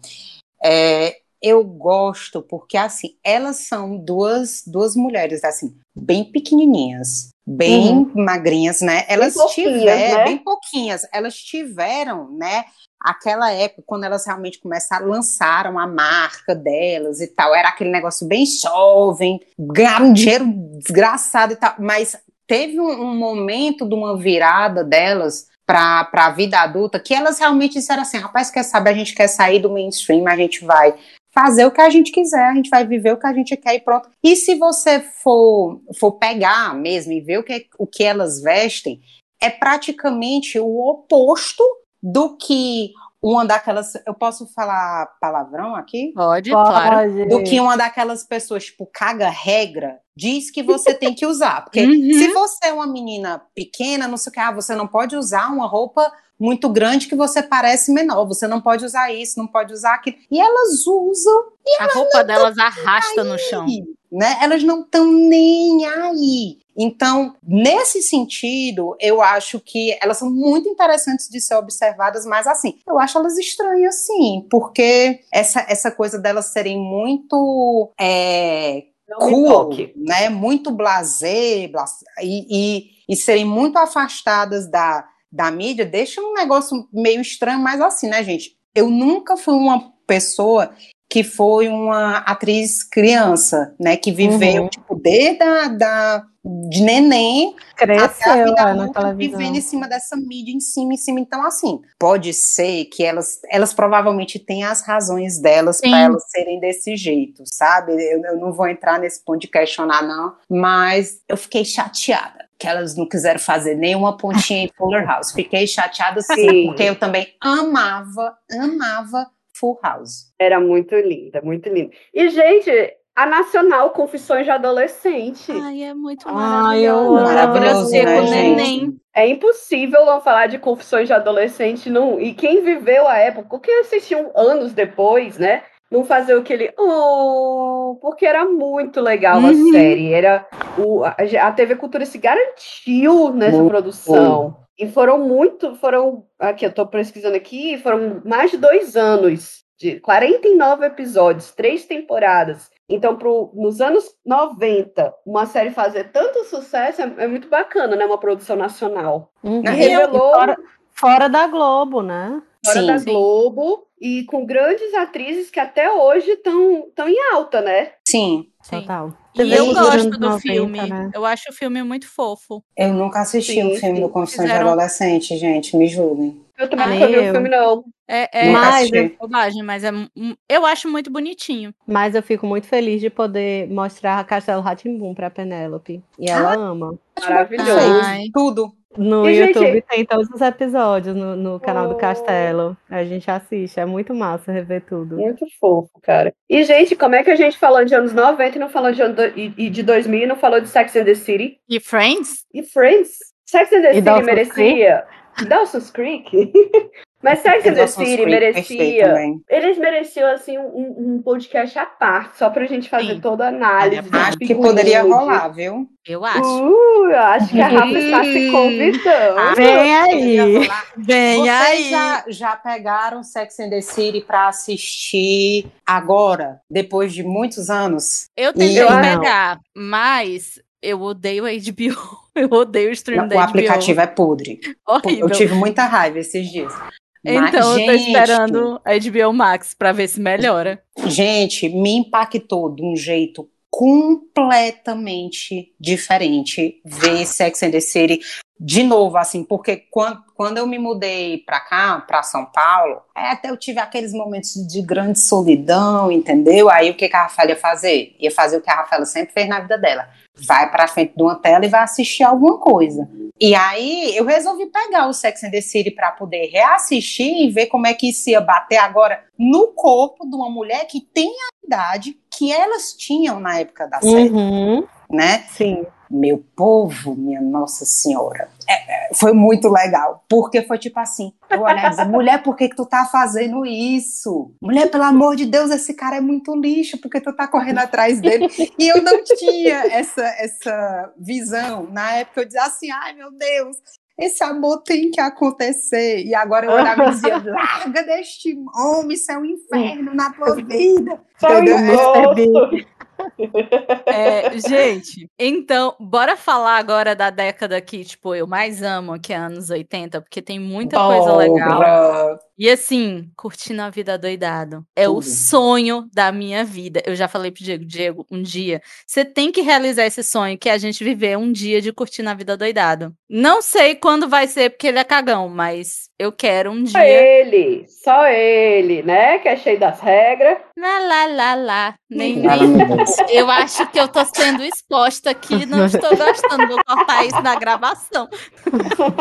é, eu gosto porque, assim, elas são duas, duas mulheres, assim, bem pequenininhas bem uhum. magrinhas, né? Elas tiveram, né? bem pouquinhas, elas tiveram, né? Aquela época, quando elas realmente começaram, lançaram a marca delas e tal, era aquele negócio bem jovem, ganharam dinheiro desgraçado e tal, mas teve um, um momento de uma virada delas para a vida adulta que elas realmente disseram assim: rapaz, quer saber, a gente quer sair do mainstream, a gente vai fazer o que a gente quiser, a gente vai viver o que a gente quer e pronto. E se você for, for pegar mesmo e ver o que, o que elas vestem, é praticamente o oposto do que uma daquelas. Eu posso falar palavrão aqui? Pode, Pode. claro. Do que uma daquelas pessoas, tipo, caga regra, diz que você tem que usar. Porque uhum. se você é uma menina pequena, não sei o que, ah, você não pode usar uma roupa muito grande que você parece menor. Você não pode usar isso, não pode usar aquilo. E elas usam. E a roupa delas arrasta no chão. Né? Elas não estão nem aí. Então, nesse sentido, eu acho que elas são muito interessantes de ser observadas, mas assim, eu acho elas estranhas, sim, porque essa, essa coisa delas serem muito é, cool, né? Muito blazer, blazer e, e, e serem muito afastadas da, da mídia, deixa um negócio meio estranho, mas assim, né, gente? Eu nunca fui uma pessoa que foi uma atriz criança, né, que viveu, uhum. tipo, desde a, da, de neném Cresceu, até a vida adulta, vivendo em cima dessa mídia, em cima, em cima. Então, assim, pode ser que elas, elas provavelmente têm as razões delas para elas serem desse jeito, sabe? Eu, eu não vou entrar nesse ponto de questionar, não, mas eu fiquei chateada que elas não quiseram fazer nenhuma pontinha em Fuller House. Fiquei chateada sim, porque eu também amava, amava Full House. Era muito linda, muito linda. E, gente, a Nacional Confissões de Adolescente. Ai, é muito maravilhoso. Ai, maravilhoso, né, É impossível não falar de Confissões de Adolescente. Não... E quem viveu a época, o que assistiu anos depois, né? Não fazer aquele oh, porque era muito legal uhum. a série. Era o, a, TV Cultura se garantiu nessa muito produção. Bom. E foram muito, foram, aqui eu estou pesquisando aqui, foram mais de dois anos, de 49 episódios, três temporadas. Então, pro, nos anos 90, uma série fazer tanto sucesso é, é muito bacana, né? Uma produção nacional. Uhum. E revelou... Fora, fora, da Globo, né? Fora sim, da sim. Globo e com grandes atrizes que até hoje estão em alta, né? Sim. Sim. Total. E eu gosto do 90, filme. Né? Eu acho o filme muito fofo. Eu nunca assisti sim, um filme sim. do Confissões Fizeram... de Adolescente, gente. Me julguem. Eu também nunca vi o filme, não. É, é mas, é bobagem, mas é, eu acho muito bonitinho. Mas eu fico muito feliz de poder mostrar a Castelo Ratimbum pra Penélope. E ela ah, ama. Maravilhoso. Ai. Tudo. No e, YouTube gente... tem todos os episódios no, no canal oh. do Castelo. A gente assiste, é muito massa rever tudo. Muito fofo, cara. E, gente, como é que a gente falou de anos 90 e não falou de, do... e, de 2000 e não falou de Sex and the City? E Friends? E Friends? Sex and the e City Dawson's merecia. Creek? Dawson's Creek? (laughs) Mas Sex and the City merecia. Eles mereciam, assim, um, um, podcast à parte, só pra gente fazer Sim. toda a análise. Acho que poderia rolar, viu? Eu acho. Uh, eu acho que a Rafa está se convidando. Ah, Vem aí. Vem Vocês aí. Já, já pegaram Sex and the City pra assistir agora, depois de muitos anos? Eu tentei pegar, mas eu odeio a HBO. (laughs) Eu odeio o stream o, da HBO. O aplicativo é podre. Horrível. Eu tive muita raiva esses dias. Então, Mas, eu tô esperando a HBO Max para ver se melhora. Gente, me impactou de um jeito completamente diferente ver Sex and the City de novo, assim, porque quando, quando eu me mudei para cá, para São Paulo, é, até eu tive aqueles momentos de grande solidão, entendeu? Aí o que, que a Rafaela ia fazer? Ia fazer o que a Rafaela sempre fez na vida dela vai para frente de uma tela e vai assistir alguma coisa. E aí eu resolvi pegar o Sex and the City para poder reassistir e ver como é que isso ia bater agora no corpo de uma mulher que tem a idade que elas tinham na época da série, uhum. Né? Sim meu povo, minha Nossa Senhora. É, é, foi muito legal, porque foi tipo assim, eu olhar e dizer, mulher, por que, que tu tá fazendo isso? Mulher, pelo amor de Deus, esse cara é muito lixo, porque tu tá correndo atrás dele. E eu não tinha essa, essa visão. Na época eu dizia assim, ai meu Deus, esse amor tem que acontecer. E agora eu olhava e dizia, (laughs) larga deste homem, isso é um inferno na tua vida. Entendeu? É, gente, então, bora falar agora da década que, tipo, eu mais amo, que é anos 80, porque tem muita coisa legal. E assim, curtindo a vida doidado. É Tudo. o sonho da minha vida. Eu já falei pro Diego, Diego, um dia, você tem que realizar esse sonho que é a gente viver um dia de curtir na vida doidado. Não sei quando vai ser, porque ele é cagão, mas eu quero um dia. Só ele, só ele, né? Que é cheio das regras. Lá, lá, lá, lá. Nem, nem... Eu acho que eu tô sendo exposta aqui, não estou gostando. Vou cortar isso na gravação.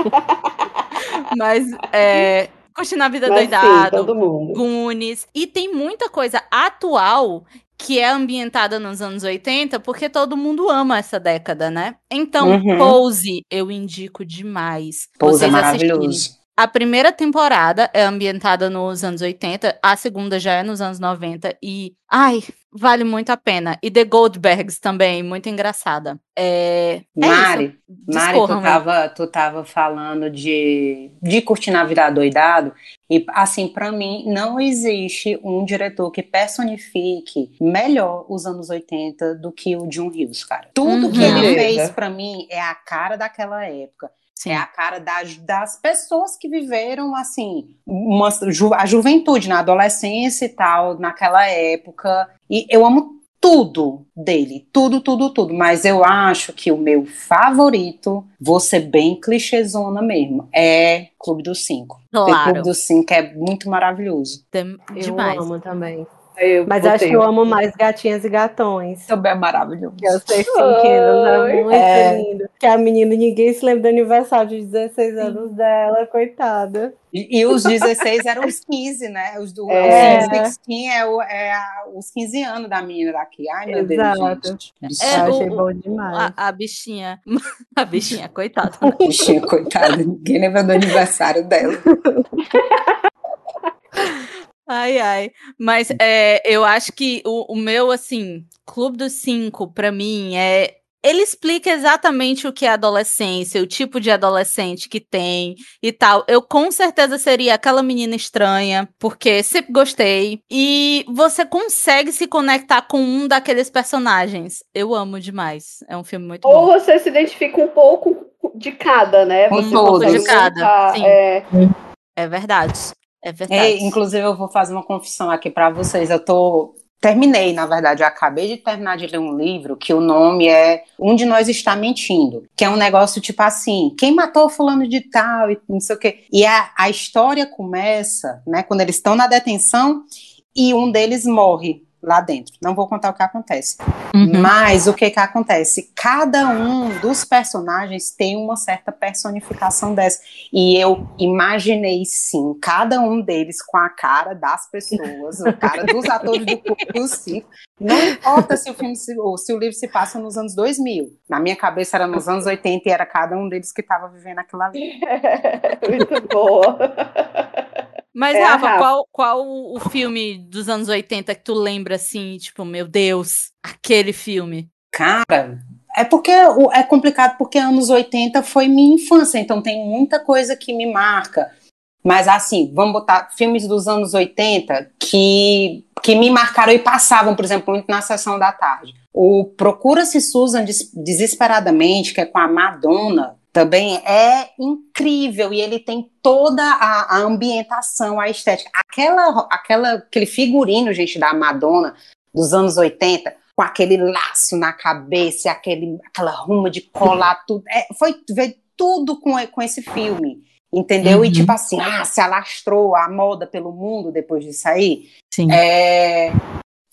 (laughs) mas é, Curtindo a Vida Mas Doidado, sim, todo mundo. Goonies. E tem muita coisa atual que é ambientada nos anos 80, porque todo mundo ama essa década, né? Então, uhum. Pose eu indico demais. Pose é maravilhoso. Assistirem. A primeira temporada é ambientada nos anos 80, a segunda já é nos anos 90 e ai, vale muito a pena. E The Goldbergs também, muito engraçada. É, é Mari, Mari, tu tava, tu tava falando de, de curtir na vida doidado e assim, para mim não existe um diretor que personifique melhor os anos 80 do que o John Hughes, cara. Tudo uhum. que ele fez para mim é a cara daquela época. Sim. É a cara das, das pessoas que viveram, assim, uma, ju, a juventude, na adolescência e tal, naquela época. E eu amo tudo dele, tudo, tudo, tudo. Mas eu acho que o meu favorito, vou ser bem clichêzona mesmo, é Clube dos Cinco. Claro. O Clube dos Cinco é muito maravilhoso. Dem Demais. Eu amo também. Eu Mas acho que eu amo mais gatinhas e gatões. Também é maravilhoso. Que eu sei Quilos, é muito é. lindo. Que a menina, ninguém se lembra do aniversário de 16 anos dela, coitada. E, e os 16 eram os 15, né? Os do é. Os 16 é, o, é a, os 15 anos da menina daqui. Ai, meu Exato. Deus, gente. É, eu achei bom demais. A, a, bichinha. (laughs) A bichinha, coitada. Né? A (laughs) bichinha, coitada. Ninguém lembra do aniversário dela. (laughs) Ai, ai. Mas é, eu acho que o, o meu, assim, Clube dos Cinco, para mim, é. Ele explica exatamente o que é adolescência, o tipo de adolescente que tem e tal. Eu com certeza seria aquela menina estranha, porque sempre gostei. E você consegue se conectar com um daqueles personagens. Eu amo demais. É um filme muito Ou bom. Ou você se identifica um pouco de cada, né? Você um pouco de cada. Sim. É... é verdade. É verdade. É, inclusive, eu vou fazer uma confissão aqui para vocês. Eu tô. Terminei, na verdade, eu acabei de terminar de ler um livro que o nome é Um de Nós Está Mentindo, que é um negócio tipo assim: quem matou fulano de tal e não sei o quê. E a, a história começa, né, quando eles estão na detenção e um deles morre lá dentro. Não vou contar o que acontece. Uhum. Mas o que que acontece? Cada um dos personagens tem uma certa personificação dessa. E eu imaginei sim, cada um deles com a cara das pessoas, a cara dos (laughs) atores do Cinco. Não importa se o filme se, ou se o livro se passa nos anos 2000. Na minha cabeça era nos anos 80 e era cada um deles que estava vivendo aquela (laughs) vida. Muito boa. Mas, é Rafa, Qual, qual o filme dos anos 80 que tu lembra assim, tipo, meu Deus, aquele filme? Cara, é porque é complicado porque anos 80 foi minha infância, então tem muita coisa que me marca. Mas assim, vamos botar filmes dos anos 80 que, que me marcaram e passavam, por exemplo, muito na sessão da tarde. O Procura-se Susan Desesperadamente, que é com a Madonna, também é incrível e ele tem toda a, a, ambientação, a estética. Aquela, aquela, aquele figurino, gente, da Madonna dos anos 80, com aquele laço na cabeça, aquele, aquela ruma de colar, tudo. É, foi ver tudo com, com esse filme. Entendeu? Uhum. E tipo assim, ah, se alastrou a moda pelo mundo depois disso aí. Sim. É,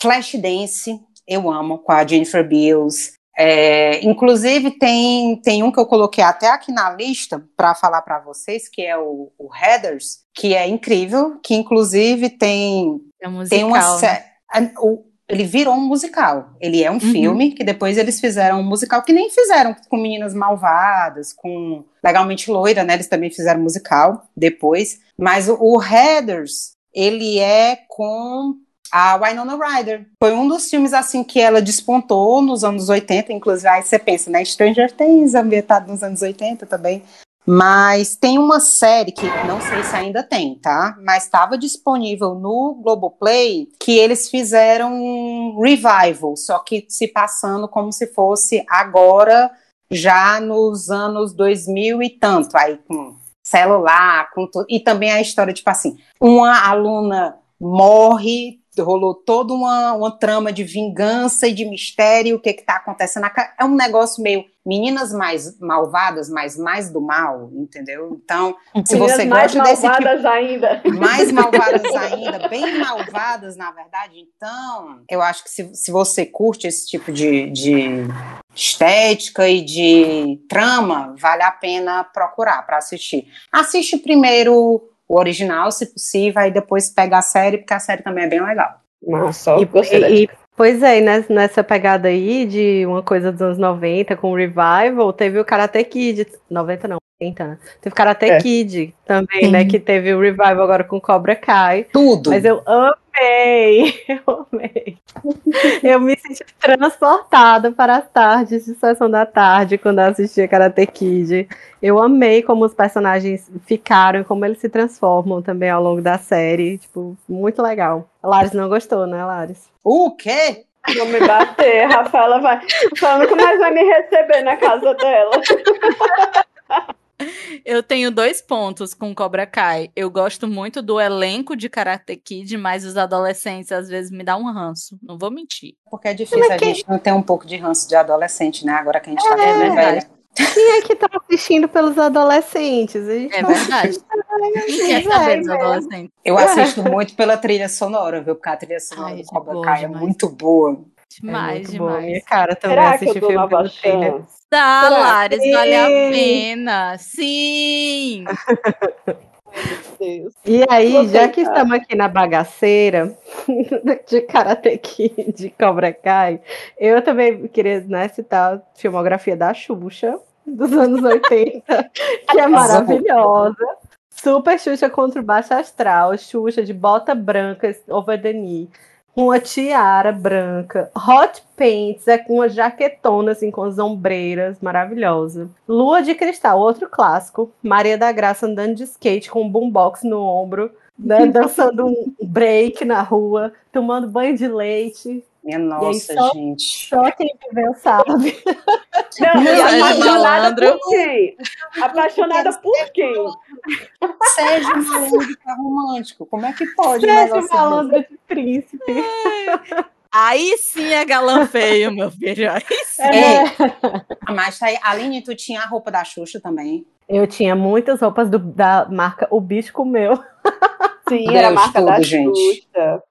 Flashdance, eu amo, com a Jennifer Beals. É, inclusive tem, tem um que eu coloquei até aqui na lista para falar para vocês, que é o, o, Headers, que é incrível, que inclusive tem, é um tem uma né? o, ele virou um musical. Ele é um uhum. filme que depois eles fizeram um musical que nem fizeram com Meninas Malvadas, com Legalmente Loira, né? Eles também fizeram musical depois. Mas o, o Headers, ele é com a Winona Ryder. Foi um dos filmes assim que ela despontou nos anos 80, inclusive aí você pensa, né? Stranger Things ambientado nos anos 80 também. Mas tem uma série que não sei se ainda tem, tá? Mas estava disponível no Globoplay que eles fizeram um revival, só que se passando como se fosse agora, já nos anos 2000 e tanto, aí com celular, com tudo. E também a história, tipo assim, uma aluna morre, rolou toda uma, uma trama de vingança e de mistério, o que está acontecendo. É um negócio meio meninas mais malvadas, mas mais do mal, entendeu? Então, se meninas você mais gosta desse malvadas tipo, ainda. mais malvadas (laughs) ainda, bem malvadas, na verdade, então, eu acho que se, se você curte esse tipo de, de estética e de trama, vale a pena procurar para assistir. Assiste primeiro o original, se possível, aí depois pega a série, porque a série também é bem legal. Nossa, E, gostei da e- e, pois é, e nes- nessa pegada aí de uma coisa dos anos 90 com o revival, teve o Karate Kid, 90 não, 80, né? Teve Karate É. Kid também, Sim. né, que teve o revival agora com Cobra Kai, Tudo. mas eu amei, (laughs) eu amei. Eu me senti transportada para as tardes de sessão da tarde quando eu assistia Karate Kid. Eu amei como os personagens ficaram, como eles se transformam também ao longo da série, tipo, muito legal. A Laris não gostou, né, Laris? O quê? Vou me bater, Rafaela vai. Rafaela nunca mais vai me receber na casa dela. (laughs) Eu tenho dois pontos com Cobra Kai. Eu gosto muito do elenco de Karate Kid, mas os adolescentes às vezes me dão um ranço. Não vou mentir. Porque é difícil a gente não ter um pouco de ranço de adolescente, né? Agora que a gente tá É ficando verdade. velha. Quem é que tá assistindo pelos adolescentes? A gente É tá- verdade. (laughs) Quem quer saber dos adolescentes? Eu assisto muito pela trilha sonora, viu? Porque a trilha sonora Ai, do é Cobra Kai é muito boa. Demais, é muito boa. demais. Minha cara também Será que eu assistir filme pelo trailer. chance? Será? Lares, vale a pena. Sim! (laughs) Meu Deus. E aí, Vou já que tentar. estamos aqui na bagaceira (laughs) de Karate Kid, de Cobra Kai, eu também queria né, citar a filmografia da Xuxa, dos anos (laughs) 80, que é maravilhosa. Super Xuxa contra o Baixo Astral, Xuxa de bota branca over the knee, uma tiara branca, hot pants, é com uma jaquetona assim, com as ombreiras, maravilhosa. Lua de Cristal, outro clássico. Maria da Graça andando de skate com um boombox no ombro, né, (laughs) dançando um break na rua, tomando banho de leite. Minha nossa, só- gente. Só quem viveu sabe. Não, e Sérgio apaixonada Malandro. por quem? Apaixonada por quem? Sérgio Malandro de par romântico. Como é que pode? Sérgio? Malandro de príncipe. Aí sim é galã feio, meu filho. Aí sim. É. Mas tá aí, Aline, tu tinha a roupa da Xuxa também. Eu tinha muitas roupas do- da marca O Bicho Comeu. Sim, Deus era a marca todo, da gente. Xuxa.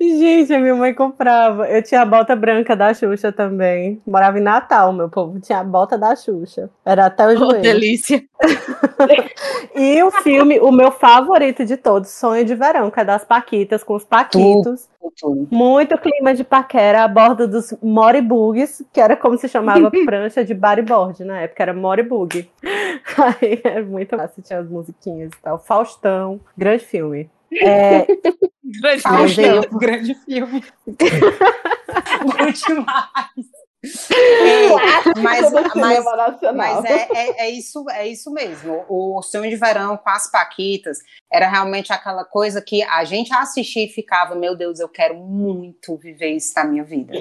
Gente, a minha mãe comprava. Eu tinha a bota branca da Xuxa também. Morava em Natal, meu povo. Tinha a bota da Xuxa. Era até o joelho. delícia. (laughs) E o filme, o meu favorito de todos, Sonho de Verão, que é das Paquitas, com os Paquitos. Tudo. Muito clima de paquera a bordo dos Moribugs, que era como se chamava (laughs) prancha de bodyboard na época, era Moribug. (laughs) Aí era muito fácil, tinha as musiquinhas e tal. Faustão, grande filme. É, Grande filme. Faustão, grande filme. Bom demais. É, mas, Todo mas, mas é, é, é isso, é isso mesmo. O Sonho de Verão com as Paquitas era realmente aquela coisa que a gente assistia e ficava, meu Deus, eu quero muito viver isso na minha vida.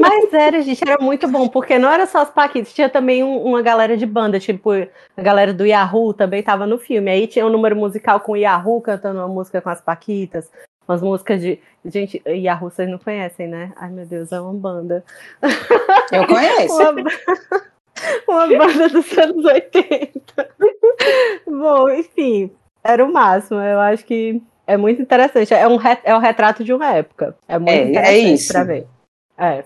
mas era, gente, era muito bom, porque não era só as Paquitas, tinha também um- uma galera de banda, tipo, a galera do Yahoo também tava no filme. Aí tinha um número musical com o Yahoo cantando uma música com as Paquitas. Umas músicas de. Gente, Yahoo vocês não conhecem, né? Ai, meu Deus, é uma banda. Eu conheço. (laughs) Uma, uma banda dos anos 80. Bom, enfim, era o máximo. Eu acho que é muito interessante. É, um, é o retrato de uma época. É muito É, é interessante isso. pra ver. É.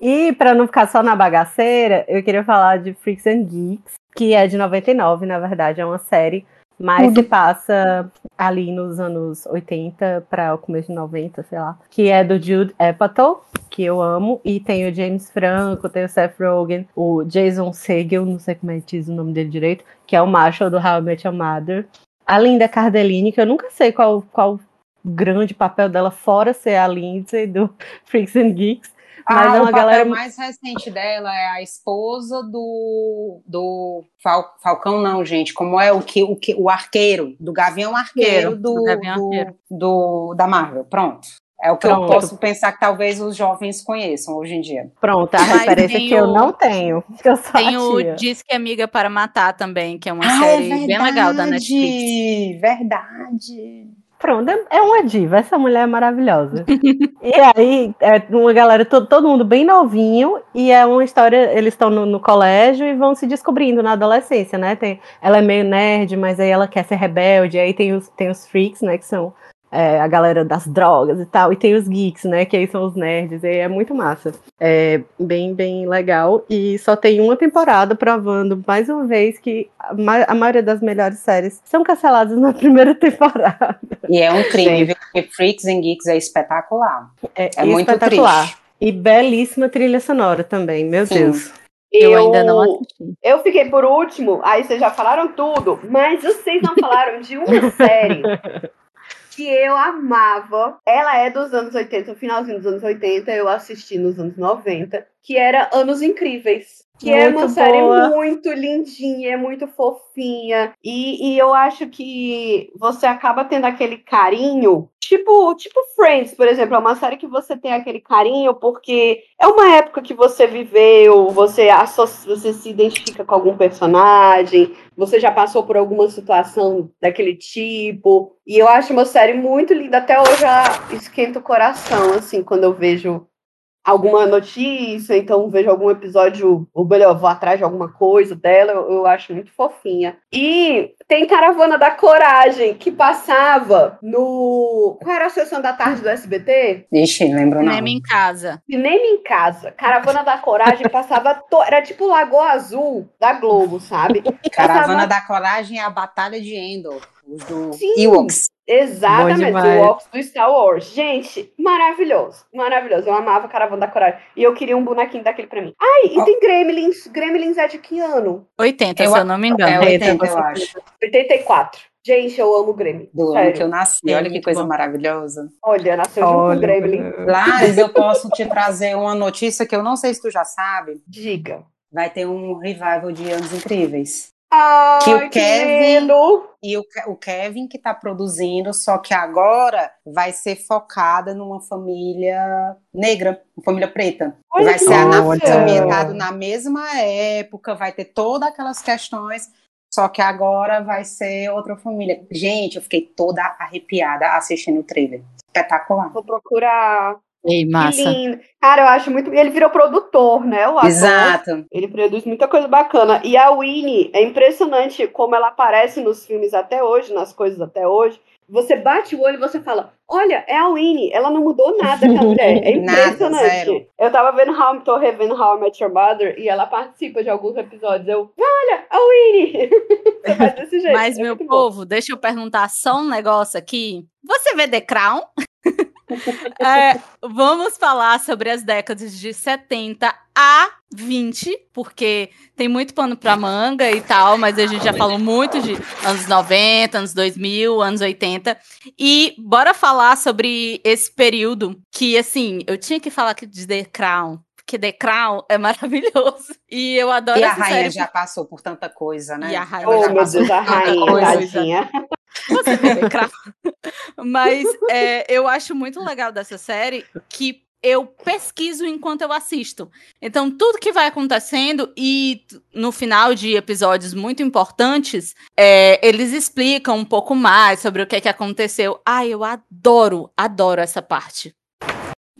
E para não ficar só na bagaceira, eu queria falar de Freaks and Geeks, que é de 99, na verdade, é uma série, mas se passa ali nos anos 80 para o começo de 90, sei lá, que é do Jude Apatow, que eu amo, e tem o James Franco, tem o Seth Rogen, o Jason Segel, não sei como é que diz o nome dele direito, que é o Marshall do How I Met Your Mother, a Linda Cardellini, que eu nunca sei qual qual grande papel dela fora ser a Lindsay do (laughs) Freaks and Geeks, Mas ah, é uma o galera. mais recente dela é a esposa do, do Fal- Falcão, não, gente. Como é o que o, que, o arqueiro, do Gavião Arqueiro do, do Gavião do- Arqueiro. do- da Marvel. Pronto. É o que eu Pronto. posso pensar que talvez os jovens conheçam hoje em dia. Pronto, a Mas referência que eu não tenho. Que eu sou Tem o tia. Diz que é Amiga para Matar também, que é uma Ah, série é bem legal da Netflix. Verdade. Pronto, é- é uma diva, essa mulher é maravilhosa. e aí, é uma galera, todo, todo mundo bem novinho, e é uma história, eles estão no, no colégio e vão se descobrindo na adolescência, né? Tem, ela é meio nerd, mas aí ela quer ser rebelde, aí tem os, tem os freaks, né, que são é, a galera das drogas e tal, e tem os geeks, né, que aí são os nerds, e é muito massa. É bem, bem legal, e só tem uma temporada provando, mais uma vez, que a, ma- a maioria das melhores séries são canceladas (laughs) na primeira temporada. E é um crime, Sim. viu? Porque Freaks and Geeks é espetacular. É, É muito espetacular. triste. E belíssima trilha sonora também, meu Sim. Deus. Eu ainda não assisti. Eu fiquei por último, aí vocês já falaram tudo, mas vocês não falaram de uma (laughs) série que eu amava. Ela é dos anos 80, finalzinho dos anos 80, eu assisti nos anos 90, que era Anos Incríveis. Que é uma Muito série boa. muito lindinha, é muito fofinha. E, e eu acho que você acaba tendo aquele carinho. Tipo, tipo Friends, por exemplo, é uma série que você tem aquele carinho porque é uma época que você viveu, você, associa, você se identifica com algum personagem, você já passou por alguma situação daquele tipo. E eu acho uma série muito linda. Até hoje ela esquenta o coração, assim, quando eu vejo alguma notícia, então vejo algum episódio, ou melhor, vou atrás de alguma coisa dela, eu, eu acho muito fofinha. E tem Caravana da Coragem, que passava no. Qual era a sessão da tarde do SBT? Ixi, lembro não. Cinema em casa. Cinema em casa. Caravana da Coragem (laughs) passava. To... Era tipo Lagoa Azul da Globo, sabe? Caravana Passava- da Coragem é a Batalha de Endor. Os do Sim. Ewoks. Exatamente, o. Walks do Star Wars. Gente, maravilhoso, maravilhoso. Eu amava Caravana da Coragem. E eu queria um bonequinho daquele pra mim. Ai, e tem Gremlins. Gremlins é de que ano? 80, Eu se a- eu não me É engano. 80, eu acho. 84. Gente, eu amo Gremlins. Do ano que eu nasci. É Olha que coisa bom. maravilhosa. Olha, nasceu junto com o Olha, Gremlin. Lares, eu posso te trazer uma notícia que eu não sei se tu já sabe. Diga. Vai ter um revival de Anos Incríveis. Ai, Que o Kevin- lindo. E o, o Kevin que tá produzindo, só que agora vai ser focada numa família negra, uma família preta. Olha vai ser ambientado na mesma época, vai ter todas aquelas questões, só que agora vai ser outra família. Gente, eu fiquei toda arrepiada assistindo o trailer. Espetacular. Vou procurar. Ei, Que massa. lindo. Cara, eu acho muito. Ele virou produtor, né? O ator. Exato. Ele produz muita coisa bacana. E a Winnie, é impressionante como ela aparece nos filmes até hoje, nas coisas até hoje. Você bate o olho e você fala: Olha, é a Winnie, ela não mudou nada (laughs) mulher. É Nada, impressionante. zero. Eu tava vendo How, tô revendo How I Met Your Mother e ela participa de alguns episódios. Eu, olha, a Winnie! (laughs) você faz desse jeito. Mas, é meu muito bom. povo, deixa eu perguntar só um negócio aqui. Você vê The Crown? (laughs) (laughs) É, vamos falar sobre as décadas de 70 a 20, porque tem muito pano pra manga e tal, mas a gente já falou muito de anos 90, anos 2000, anos 80. E bora falar sobre esse período que, assim, eu tinha que falar aqui de The Crown, porque The Crown é maravilhoso. (laughs) E eu adoro E a rainha série. já passou por tanta coisa, né? E a rainha Oh, já meu passou Deus, a por tanta rainha, coisa. tadinha. Você. Mas é, eu acho muito legal dessa série que eu pesquiso enquanto eu assisto. Então, tudo que vai acontecendo e no final de episódios muito importantes, é, eles explicam um pouco mais sobre o que, é que aconteceu. Ai, eu adoro, adoro essa parte.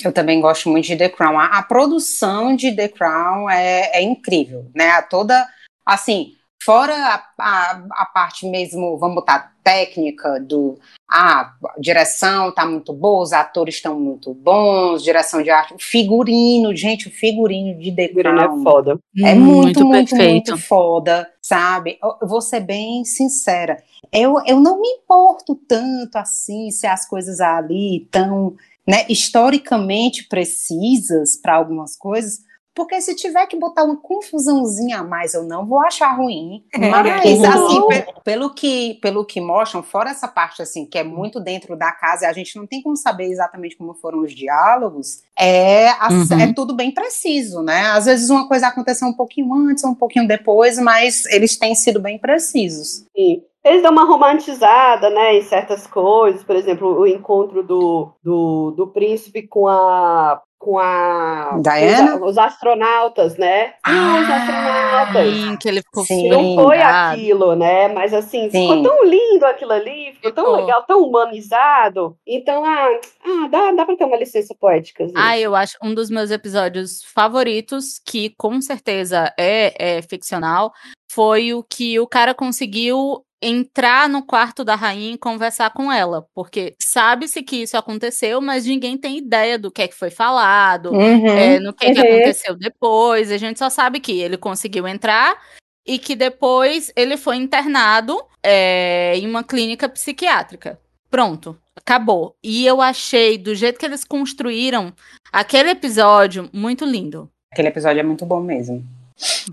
Eu também gosto muito de The Crown. A, a produção de The Crown é, é incrível, né? A Toda, assim, fora a, a, a parte mesmo, vamos botar, técnica do... Ah, a direção tá muito boa, os atores estão muito bons, direção de arte, o figurino, gente, o figurino de The Figurino Crown é foda. é muito, muito, muito foda, sabe? Eu eu vou ser bem sincera. Eu, eu não me importo tanto assim se as coisas ali estão né, historicamente precisas para algumas coisas, porque se tiver que botar uma confusãozinha a mais, eu não vou achar ruim. Mas, assim, pelo que, pelo que mostram, fora essa parte, assim, que é muito dentro da casa, a gente não tem como saber exatamente como foram os diálogos, é, uhum. é tudo bem preciso, né? Às vezes uma coisa aconteceu um pouquinho antes, um pouquinho depois, mas eles têm sido bem precisos. Sim eles dão uma romantizada, né, em certas coisas, por exemplo, o encontro do, do, do príncipe com a com a Diana? Os, os astronautas, né? Ah, os astronautas. Sim, que ele ficou sim, Não foi aquilo, né? Mas assim, sim. ficou tão lindo aquilo ali, ficou, ficou, tão legal, tão humanizado. Então, ah, ah dá, dá pra ter uma licença poética. Gente. Ah, eu acho um dos meus episódios favoritos, que com certeza é, é ficcional, foi o que o cara conseguiu entrar no quarto da rainha e conversar com ela, porque sabe-se que isso aconteceu, mas ninguém tem ideia do que é que foi falado, uhum, é, no que, uhum. que aconteceu depois. A gente só sabe que ele conseguiu entrar e que depois ele foi internado é, em uma clínica psiquiátrica. Pronto, acabou. E eu achei, do jeito que eles construíram aquele episódio, muito lindo. Aquele episódio é muito bom mesmo.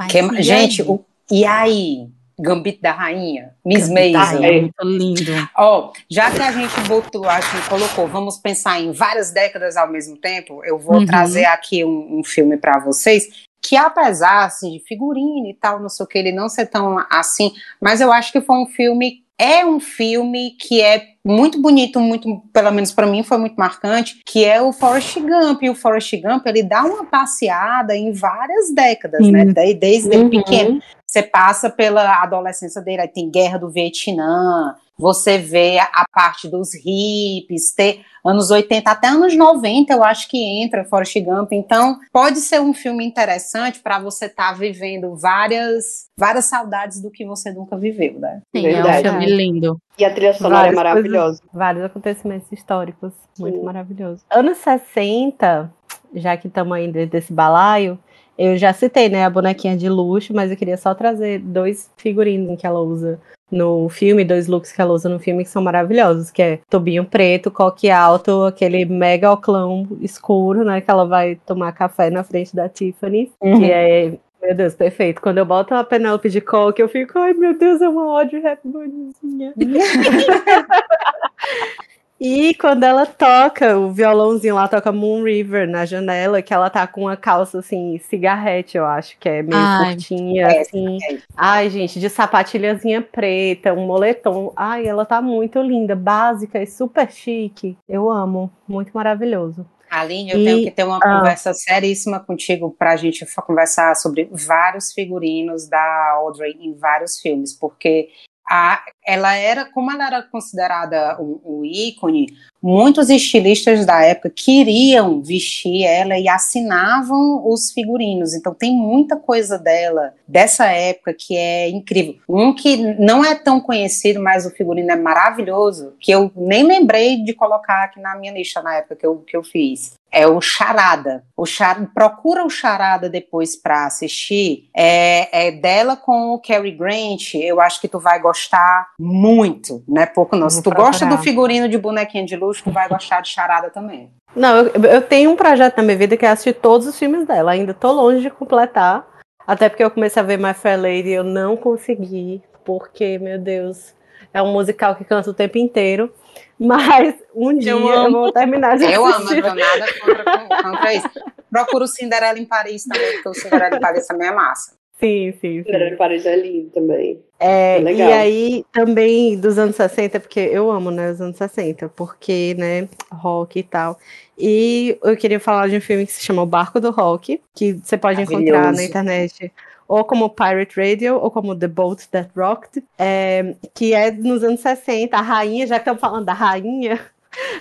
Que, gente, o, e aí? Gambito da Rainha, Miss Maisel. É muito lindo. Ó, já que a gente botou, acho que colocou, vamos pensar em várias décadas ao mesmo tempo, eu vou uhum. trazer aqui um, um filme para vocês que apesar assim, de figurino e tal, não sei o que, ele não ser tão assim, mas eu acho que foi um filme é um filme que é muito bonito, muito, pelo menos para mim foi muito marcante, que é o Forrest Gump. E o Forrest Gump, ele dá uma passeada em várias décadas, né? Desde uhum. pequeno. Você passa pela adolescência dele, aí tem Guerra do Vietnã, você vê a parte dos hippies, ter anos 80 até anos 90, eu acho que entra Forrest Gump. Então, pode ser um filme interessante para você estar tá vivendo várias várias saudades do que você nunca viveu, né? Sim, Verdade. é um filme lindo. E a trilha sonora é maravilhosa. Coisas, vários acontecimentos históricos, muito Sim. maravilhoso. Anos 60, já que estamos ainda desse balaio, eu já citei, né, a bonequinha de luxo, mas eu queria só trazer dois figurinos que ela usa no filme, dois looks que ela usa no filme que são maravilhosos, que é tobinho preto, coque alto, aquele mega oclão escuro, né, que ela vai tomar café na frente da Tiffany, uhum. que é meu Deus, perfeito. Quando eu boto a Penelope de coque, eu fico, ai meu Deus, é uma ódio rap bonitinha. (laughs) E quando ela toca, o violãozinho lá toca Moon River na janela, que ela tá com uma calça assim, cigarrete, eu acho, que é meio Ai, curtinha, é, assim. É. Ai, gente, de sapatilhazinha preta, um moletom. Ai, ela tá muito linda, básica e super chique. Eu amo, muito maravilhoso. Aline, eu e, tenho que ter uma ah, conversa seríssima contigo para a gente conversar sobre vários figurinos da Audrey em vários filmes, porque a, ela era, como ela era considerada um, um, ícone, muitos estilistas da época queriam vestir ela e assinavam os figurinos. Então tem muita coisa dela dessa época que é incrível. Um que não é tão conhecido, mas o figurino é maravilhoso, que eu nem lembrei de colocar aqui na minha lista na época que eu, que eu fiz é o Charada. O Char... Procura o Charada depois para assistir. É, é, dela com o Cary Grant. Eu acho que tu vai gostar muito, né? Pouco não. Se tu procurar. gosta do figurino de bonequinha de luxo, tu vai gostar de Charada também. Não, eu, eu tenho um projeto na minha vida que é assistir todos os filmes dela. Ainda tô longe de completar. Até porque eu comecei a ver My Fair Lady e eu não consegui. Porque, meu Deus, é um musical que canta o tempo inteiro. Mas um dia eu, eu vou terminar de Eu assistir. amo, não nada contra, contra isso. Procuro o Cinderela em Paris também, porque o Cinderela em Paris também é massa. Sim, sim. Cinderela em Paris é lindo também. É, é e aí, também dos anos 60, porque eu amo, né, os anos 60, porque, né, rock e tal. E eu queria falar de um filme que se chama O Barco do Rock, que você pode encontrar na internet ou como Pirate Radio, ou como The Boat That Rocked, é, que é nos anos 60. A rainha, já que estamos falando da rainha,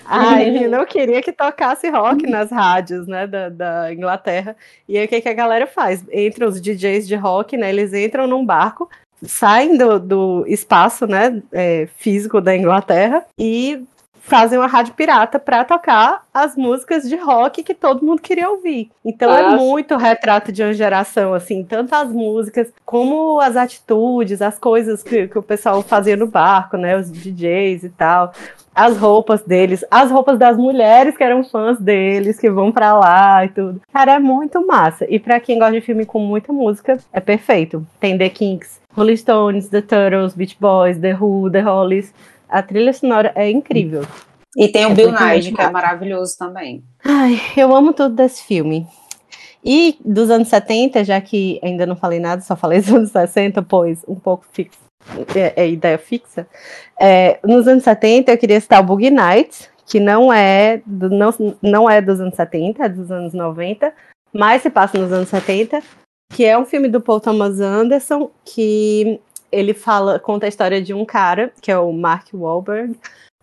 a rainha (laughs) não queria que tocasse rock nas rádios, né, da, da Inglaterra. E aí o que, que a galera faz? Entre os DJs de rock, né, eles entram num barco, saem do, do espaço, né, é, físico da Inglaterra e fazem uma rádio pirata para tocar as músicas de rock que todo mundo queria ouvir. Então é muito retrato de uma geração, assim, tanto as músicas como as atitudes, as coisas que, que o pessoal fazia no barco, né? Os DJs e tal. As roupas deles, as roupas das mulheres que eram fãs deles, que vão para lá e tudo. Cara, é muito massa. E para quem gosta de filme com muita música, é perfeito. Tem The Kinks, Rolling Stones, The Turtles, Beach Boys, The Who, The Hollies. A trilha sonora é incrível. E tem o é Bill Nye, que é maravilhoso também. Ai, eu amo tudo desse filme. E dos anos 70, já que ainda não falei nada, só falei dos anos 60, pois um pouco fixo, é, é ideia fixa. É, nos anos 70, eu queria citar o Boogie Nights, que não é, do, não, não é dos anos 70, é dos anos 90, mas se passa nos anos 70, que é um filme do Paul Thomas Anderson, que ele fala, conta a história de um cara, que é o Mark Wahlberg.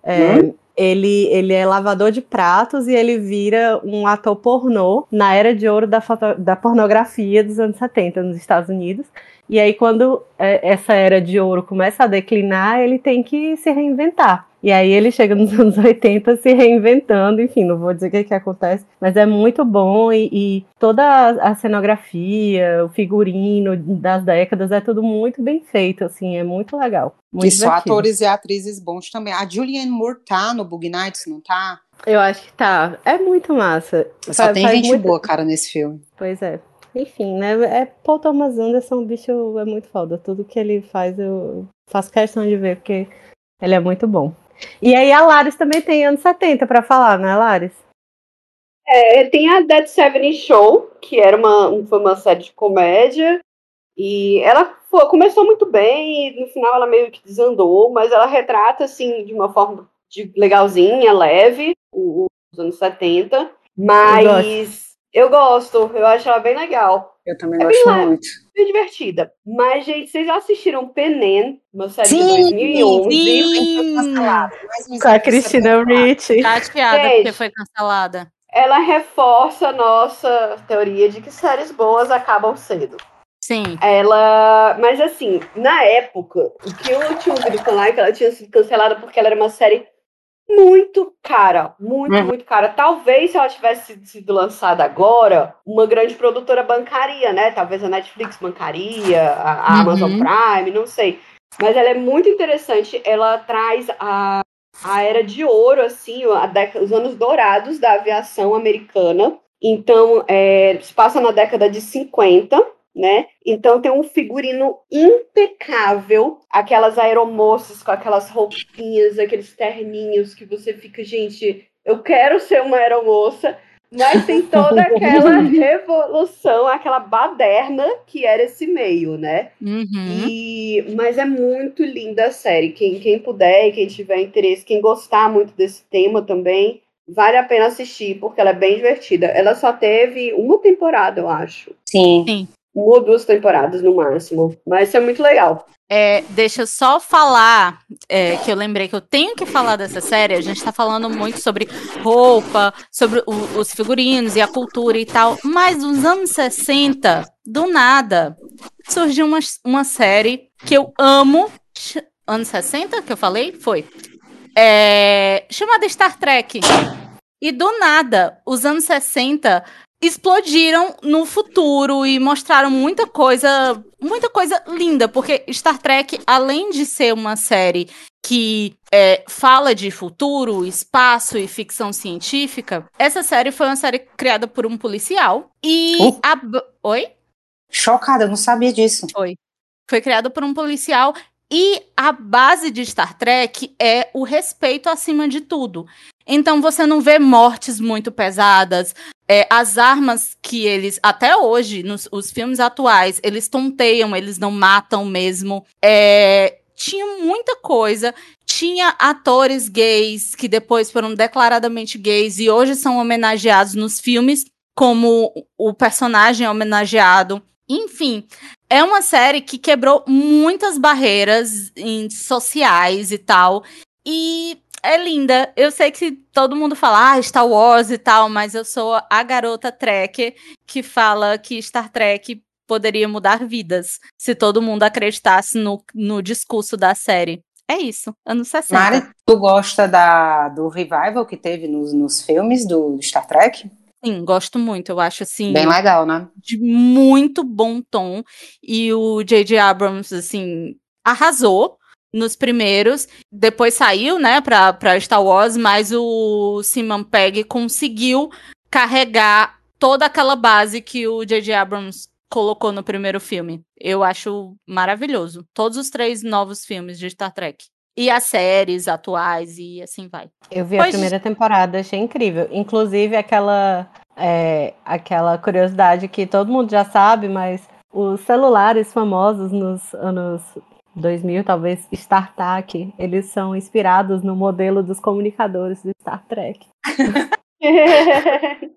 É, hum? ele, ele é lavador de pratos e ele vira um ator pornô na era de ouro da, foto, da pornografia dos anos 70 nos Estados Unidos. E aí, quando é, essa era de ouro começa a declinar, ele tem que se reinventar. E aí ele chega nos (laughs) anos 80 se reinventando, enfim, não vou dizer o que, que acontece, mas é muito bom e, e, toda a cenografia, o figurino das décadas é tudo muito bem feito, assim, é muito legal. Muito e só atores e atrizes bons também. A Julianne Moore tá no Bug Nights, não tá? Eu acho que tá. É muito massa. Só faz, tem faz gente muito... boa, cara, nesse filme. Pois é. Enfim, né? É Paul Thomas Anderson, o bicho é muito foda. Tudo que ele faz eu faço questão de ver, porque ele é muito bom. E aí a Laris também tem anos 70 para falar, né, Laris? É, tem a Dead Seven Show, que era uma, foi uma série de comédia, e ela foi, começou muito bem, e no final ela meio que desandou, mas ela retrata, assim, de uma forma de legalzinha, leve, os anos 70, mas eu gosto, eu, acho ela bem legal. Eu também é gosto bem muito. Bem divertida. Mas, gente, vocês já assistiram Penem, uma série sim, de 2011? Sim. Com a Cristina Ricci. Chateada porque foi cancelada. Ela reforça a nossa teoria de que séries boas acabam cedo. Sim. Ela. Mas assim, na época, o que eu tinha ouvido falar é que ela tinha sido cancelada porque ela era uma série muito cara, muito, uhum. muito cara. Talvez se ela tivesse sido lançada agora, uma grande produtora bancaria, né? Talvez a Netflix bancaria, a, uhum. Amazon Prime, não sei. Mas ela é muito interessante. Ela traz a, a era de ouro, assim, a década, os anos dourados da aviação americana. Então, é, se passa na década de 50 né? Então tem um figurino impecável, aquelas aeromoças com aquelas roupinhas, aqueles terninhos que você fica, gente, eu quero ser uma aeromoça, mas tem toda (laughs) aquela revolução, aquela baderna que era esse meio, né? Uhum. E, mas é muito linda a série. Quem, quem puder e quem tiver interesse, quem gostar muito desse tema também, vale a pena assistir, porque ela é bem divertida. Ela só teve uma temporada, eu acho. Sim. Sim uma ou duas temporadas no máximo. Mas isso é muito legal. É, deixa eu só falar é, que eu lembrei que eu tenho que falar dessa série. A gente está falando muito sobre roupa, sobre o, os figurinos e a cultura e tal. Mas nos anos 60, do nada, surgiu uma, uma série que eu amo. Anos 60 que eu falei? Foi. É, chamada Star Trek. E do nada, os anos 60 explodiram no futuro e mostraram muita coisa, muita coisa linda, porque Star Trek, além de ser uma série que é, fala de futuro, espaço e ficção científica, essa série foi uma série criada por um policial e uh. a... Oi? Chocada, eu não sabia disso. Foi. Foi criada por um policial e a base de Star Trek é o respeito acima de tudo. Então você não vê mortes muito pesadas. É, as armas que eles, até hoje, nos os filmes atuais, eles tonteiam, eles não matam mesmo. É, tinha muita coisa. Tinha atores gays que depois foram declaradamente gays e hoje são homenageados nos filmes como o personagem homenageado. Enfim, é uma série que quebrou muitas barreiras em, sociais e tal. E é linda. Eu sei que todo mundo fala ah, Star Wars e tal, mas eu sou a garota Trek que fala que Star Trek poderia mudar vidas se todo mundo acreditasse no, no discurso da série. É isso, anos 60. Mari, tu gosta da, do revival que teve nos, nos filmes do Star Trek? Sim, gosto muito. Eu acho assim. Bem legal, né? De muito bom tom. E o J.J. Abrams, assim, arrasou nos primeiros. Depois saiu, né, pra, pra Star Wars, mas o Simon Pegg conseguiu carregar toda aquela base que o J.J. Abrams colocou no primeiro filme. Eu acho maravilhoso. Todos os três novos filmes de Star Trek. E as séries atuais e assim vai. Eu vi Pois- a primeira temporada, achei incrível. Inclusive aquela, é, aquela curiosidade que todo mundo já sabe, mas os celulares famosos nos anos 2000, talvez StarTAC, eles são inspirados no modelo dos comunicadores do Star Trek. (laughs)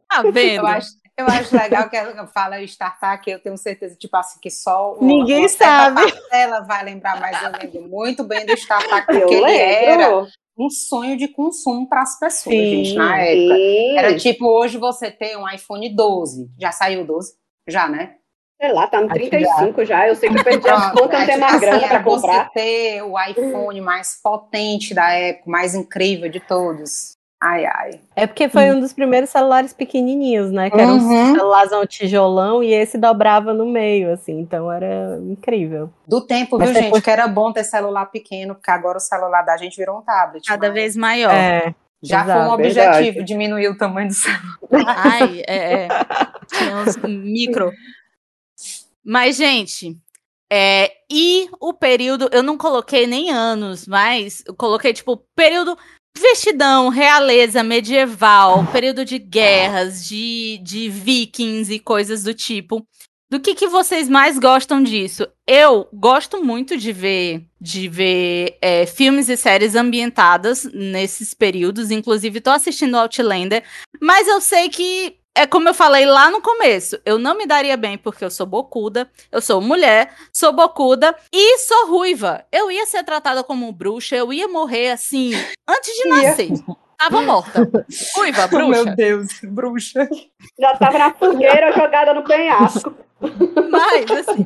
Tá vendo? Eu acho, eu acho legal que ela fala startup, que eu tenho certeza, tipo assim, que só Ninguém sabe. parcela vai lembrar, mas eu lembro muito bem do startup, Eu porque ele era lembro. um sonho de consumo para as pessoas, Sim, gente, na época. Sim. Era tipo, hoje você tem um iPhone 12. Já saiu o 12? Já, né? Sei lá, tá no Acho que 35 já. Eu sei que eu perdi as contas, não tenho tipo mais assim, grana era pra comprar. você ter o iPhone mais potente da época, mais incrível de todos. Ai, ai. É porque foi um dos primeiros celulares pequenininhos, né? Que era um Uhum. celularzão tijolão e esse dobrava no meio, assim. Então era incrível. Do tempo, Mas viu, gente, que era bom ter celular pequeno, porque agora o celular da gente virou um tablet. Cada mas vez maior. É. Já exato, foi um objetivo verdade. diminuir o tamanho do celular. Ai, é, é. Tinha uns micro. Mas, gente, é, e o período, eu não coloquei nem anos, mas eu coloquei, tipo, período vestidão, realeza, medieval, período de guerras, de, de vikings e coisas do tipo. Do que, que vocês mais gostam disso? Eu gosto muito de ver, de ver é, filmes e séries ambientadas nesses períodos. Inclusive, tô assistindo Outlander, mas eu sei que é como eu falei lá no começo, eu não me daria bem porque eu sou bocuda, eu sou mulher, sou bocuda e sou ruiva. Eu ia ser tratada como bruxa, eu ia morrer assim antes de nascer. Tava morta. Ruiva, (laughs) bruxa. Deus, bruxa. Já tava na fogueira jogada no penhasco. Mas, assim,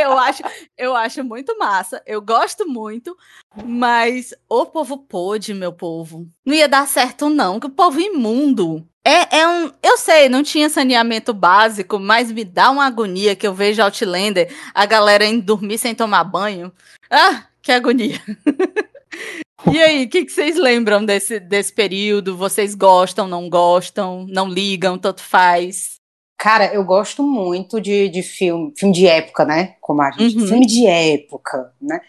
eu acho, eu acho muito massa. Eu gosto muito, mas o povo pôde, meu povo. Não ia dar certo, não, que o povo imundo. É, é um. Eu sei, não tinha saneamento básico, mas me dá uma agonia que eu vejo Outlander, a galera indo dormir sem tomar banho. Ah, que agonia. (laughs) E aí, o que, que vocês lembram desse, desse período? Vocês gostam, não gostam, não ligam, tanto faz? Cara, eu gosto muito de, de filme, filme de época, né? Como a gente. Uhum. Filme de época, né?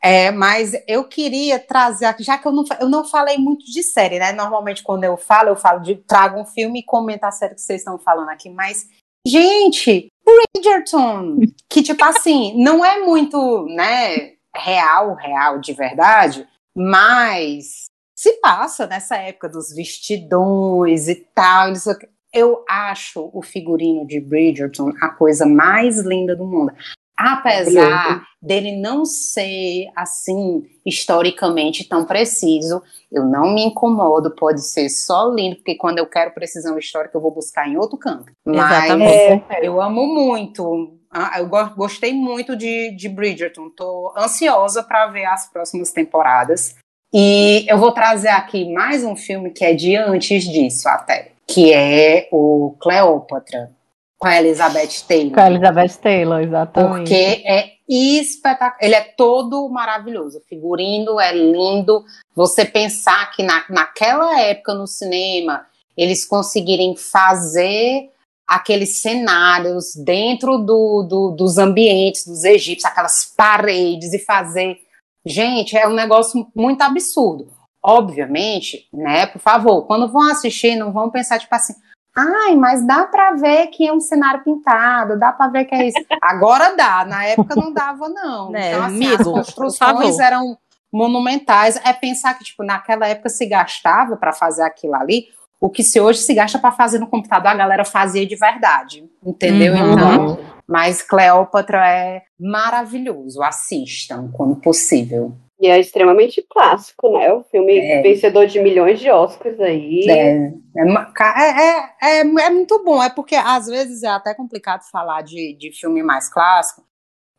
É, mas eu queria trazer, aqui, já que eu não, eu não falei muito de série, né? Normalmente, quando eu falo, eu falo de trago um filme e comento a série que vocês estão falando aqui. Mas, gente, Bridgerton, que tipo assim, não é muito, né, real, real de verdade, mas se passa nessa época dos vestidões e tal. Eu acho o figurino de Bridgerton a coisa mais linda do mundo. Apesar dele não ser assim historicamente tão preciso, eu não me incomodo, pode ser só lindo, porque quando eu quero precisão histórica eu vou buscar em outro campo. Mas Exatamente. Eu amo muito. Ah, Eu go- gostei muito de, de Bridgerton. Tô ansiosa para ver as próximas temporadas. E eu vou trazer aqui mais um filme que é de antes disso até, que é o Cleópatra, com a Elizabeth Taylor. Com a Elizabeth Taylor, exatamente. Porque é espetacular. Ele é todo maravilhoso. O figurino é lindo. Você pensar que na, naquela época no cinema eles conseguirem fazer aqueles cenários dentro do, do- dos ambientes dos egípcios, aquelas paredes e fazer. Gente, é um negócio muito absurdo. Obviamente, né? Por favor, quando vão assistir, não vão pensar tipo assim. Ai, mas dá pra ver que é um cenário pintado, dá pra ver que é isso. (laughs) Agora dá, na época não dava, não. É, então, assim, amigo, as construções eram monumentais. É pensar que, tipo, naquela época se gastava pra fazer aquilo ali, o que se hoje se gasta pra fazer no computador, a galera fazia de verdade. Entendeu? Uhum. Então, mas Cleópatra é maravilhoso. Assistam quando possível. E é extremamente clássico, né? O filme É. vencedor de milhões de Oscars aí. É, é, é, é, é, é muito bom, é porque às vezes é até complicado falar de, de filme mais clássico,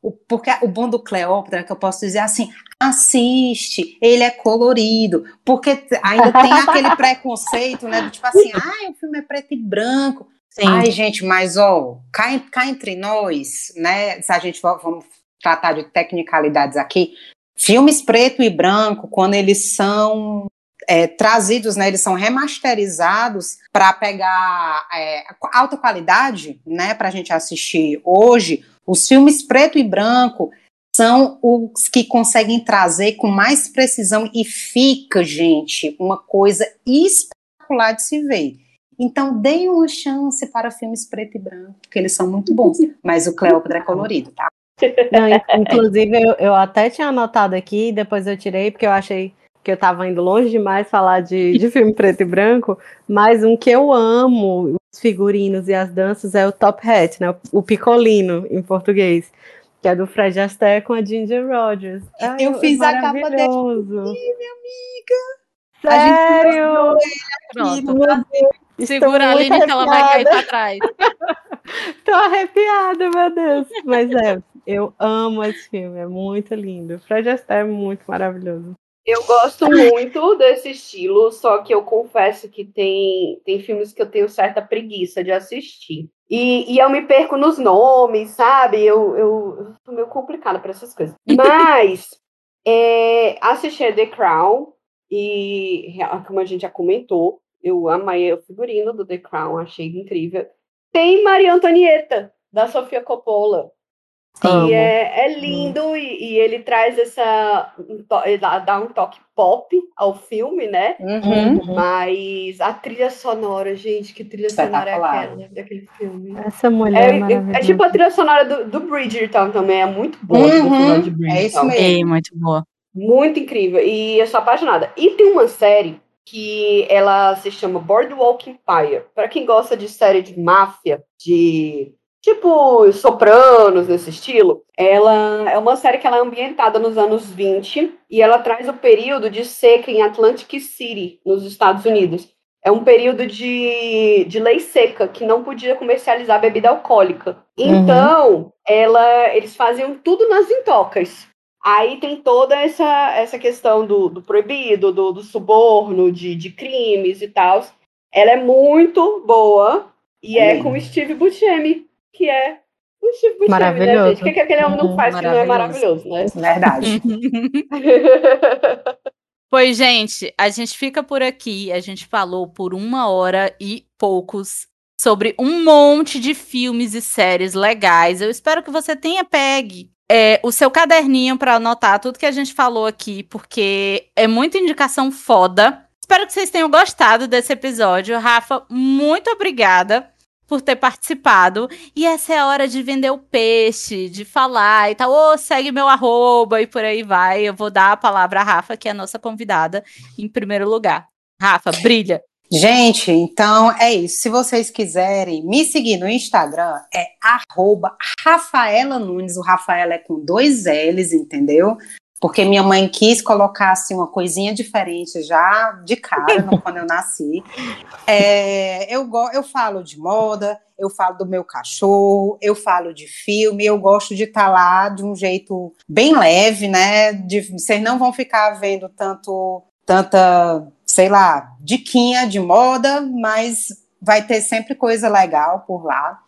o- porque o bom do Cleópatra é que eu posso dizer assim, assiste, ele é colorido, porque ainda tem (laughs) aquele preconceito, né, do tipo assim, ah, o filme é preto e branco. Sim. Ai, gente, mas ó, cá, cá entre nós, né, se a gente for, vamos tratar de tecnicalidades aqui, filmes preto e branco, quando eles são é, trazidos, né, eles são remasterizados para pegar é, alta qualidade, né, para a gente assistir hoje. Os filmes preto e branco são os que conseguem trazer com mais precisão e fica, gente, uma coisa espetacular de se ver. Então, deem uma chance para filmes preto e branco, porque eles são muito bons. Mas o Cleópatra é colorido, tá? Não, (laughs) inclusive, eu, eu até tinha anotado aqui, depois eu tirei, porque eu achei que eu estava indo longe demais falar de, de (laughs) filme preto e branco, mas um que eu amo, os figurinos e as danças, é o Top Hat, né? O Picolino, em português. Que é do Fred Astaire com a Ginger Rogers. Ai, eu fiz a capa dele, minha amiga. Sério? Pronto, tá? Segura a Aline que ela vai cair pra trás. (laughs) Tô arrepiada, meu Deus. Mas é, eu amo esse filme, é muito lindo. Fred Astaire é muito maravilhoso. Eu gosto muito desse estilo, só que eu confesso que tem, tem filmes que eu tenho certa preguiça de assistir. E, e eu me perco nos nomes, sabe? Eu, eu, eu sou meio complicada para essas coisas. (laughs) Mas é, assisti The Crown, e como a gente já comentou, eu amei o figurino do The Crown, achei incrível. Tem Maria Antonieta, da Sofia Coppola. E é, é, lindo e, e, ele traz essa. Ele dá um toque pop ao filme, né? Uhum. Mas a trilha sonora, gente, que trilha sonora é aquela daquele filme? Essa mulher. É, é, é tipo a trilha sonora do, do Bridgerton também, é muito boa. Uhum. De Bridgerton. É isso mesmo. É, muito boa. Muito incrível. E eu sou apaixonada. E tem uma série que ela se chama Boardwalk Empire. Para quem gosta de série de máfia, de tipo Sopranos, nesse estilo. Ela é uma série que ela é ambientada nos anos 20 e ela traz o período de seca em Atlantic City, nos Estados Unidos. É um período de, de lei seca, que não podia comercializar bebida alcoólica. Uhum. Então, uhum. ela, eles faziam tudo nas intocas. Aí tem toda essa, essa questão do, do proibido, do, do suborno, de, de crimes e tal. Ela é muito boa e é com Steve Buscemi, que é o Steve Buscemi, maravilhoso. né, gente? O que, que aquele homem não faz que não é maravilhoso, né? Verdade. (laughs) pois, gente, a gente fica por aqui. A gente falou por uma hora e poucos sobre um monte de filmes e séries legais. Eu espero que você tenha pegue é, o seu caderninho para anotar tudo que a gente falou aqui, porque é muita indicação foda. Espero que vocês tenham gostado desse episódio. Rafa, muito obrigada por ter participado. E essa é a hora de vender o peixe, de falar e tal. Ô, oh, segue meu arroba e por aí vai. Eu vou dar a palavra à Rafa, que é a nossa convidada, em primeiro lugar. Rafa, brilha. Gente, então é isso. Se vocês quiserem me seguir no Instagram, é arroba Rafaela Nunes. O Rafaela é com dois L's, entendeu? Porque minha mãe quis colocar assim, uma coisinha diferente já de cara no, (laughs) quando eu nasci. É, eu, eu falo de moda, eu falo do meu cachorro, eu falo de filme, eu gosto de estar tá lá de um jeito bem leve, né? De, vocês não vão ficar vendo tanto, tanta, sei lá, diquinha de moda, mas vai ter sempre coisa legal por lá.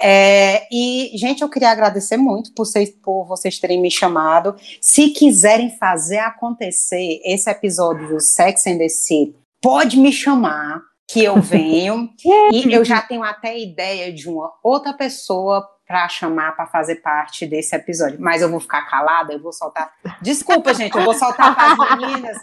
É, e, gente, eu queria agradecer muito por vocês, por vocês terem me chamado. Se quiserem fazer acontecer esse episódio do Sex and the City, pode me chamar, que eu (laughs) venho. e eu já tenho até ideia de uma outra pessoa para chamar para fazer parte desse episódio. Mas eu vou ficar calada, eu vou soltar. Desculpa, gente, eu vou soltar para as meninas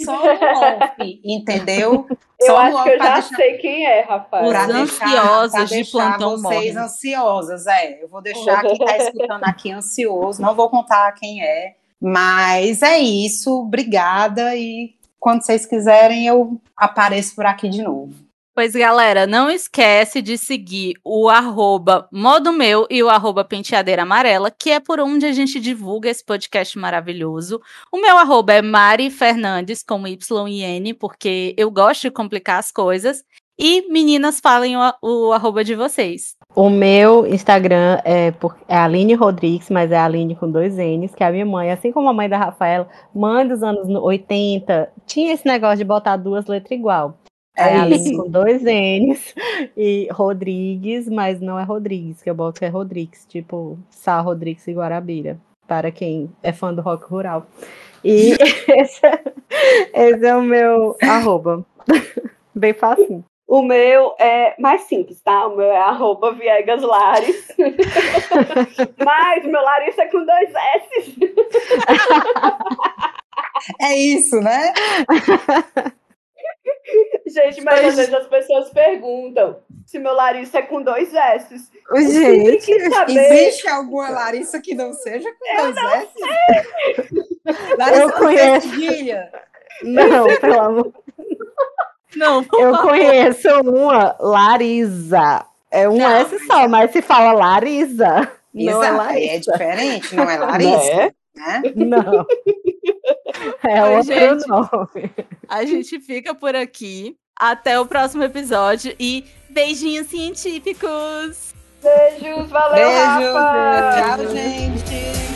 só no off, entendeu? (laughs) Eu Só acho que eu já deixar... sei quem é, Rafael. Os ansiosos de plantão vocês morrem. ansiosas, é. Eu vou deixar quem está (laughs) escutando aqui ansioso, não vou contar quem é. Mas é isso, obrigada e quando vocês quiserem eu apareço por aqui de novo. Pois, galera, não esquece de seguir o arroba Modo Meu e o arroba Penteadeira Amarela, que é por onde a gente divulga esse podcast maravilhoso. O meu arroba é Mari Fernandes, com Y e N, porque eu gosto de complicar as coisas. E meninas, falem o, o arroba de vocês. O meu Instagram é, por, é Aline Rodrigues, mas é Aline com dois N's, que é a minha mãe, assim como a mãe da Rafaela, mãe dos anos 80, tinha esse negócio de botar duas letras igual. É, é Aline (laughs) com dois N's e Rodrigues, mas não é Rodrigues, que eu boto é Rodrigues, tipo Sá Rodrigues e Guarabira, para quem é fã do rock rural. E (laughs) esse, esse é o meu arroba. (laughs) Bem fácil. O meu é mais simples, tá? O meu é arroba Viegas Lares. Mas o meu Larissa é com dois S. É isso, né? (laughs) Gente, mas às vezes as pessoas perguntam se meu Larissa é com dois S. Gente, existe alguma Larissa que não seja com Eu dois S? Larissa eu conheço. Não, (laughs) pelo amor não, Eu conheço uma Larisa. É um não, S só, mas se fala Larisa. Não é, Larissa. é diferente, não é (laughs) Larissa. É? Né? Não. (laughs) É outro gente, nome. A gente fica por aqui. Até o próximo episódio e beijinhos científicos. Beijos, valeu, Beijo, Rafa. Tchau, gente.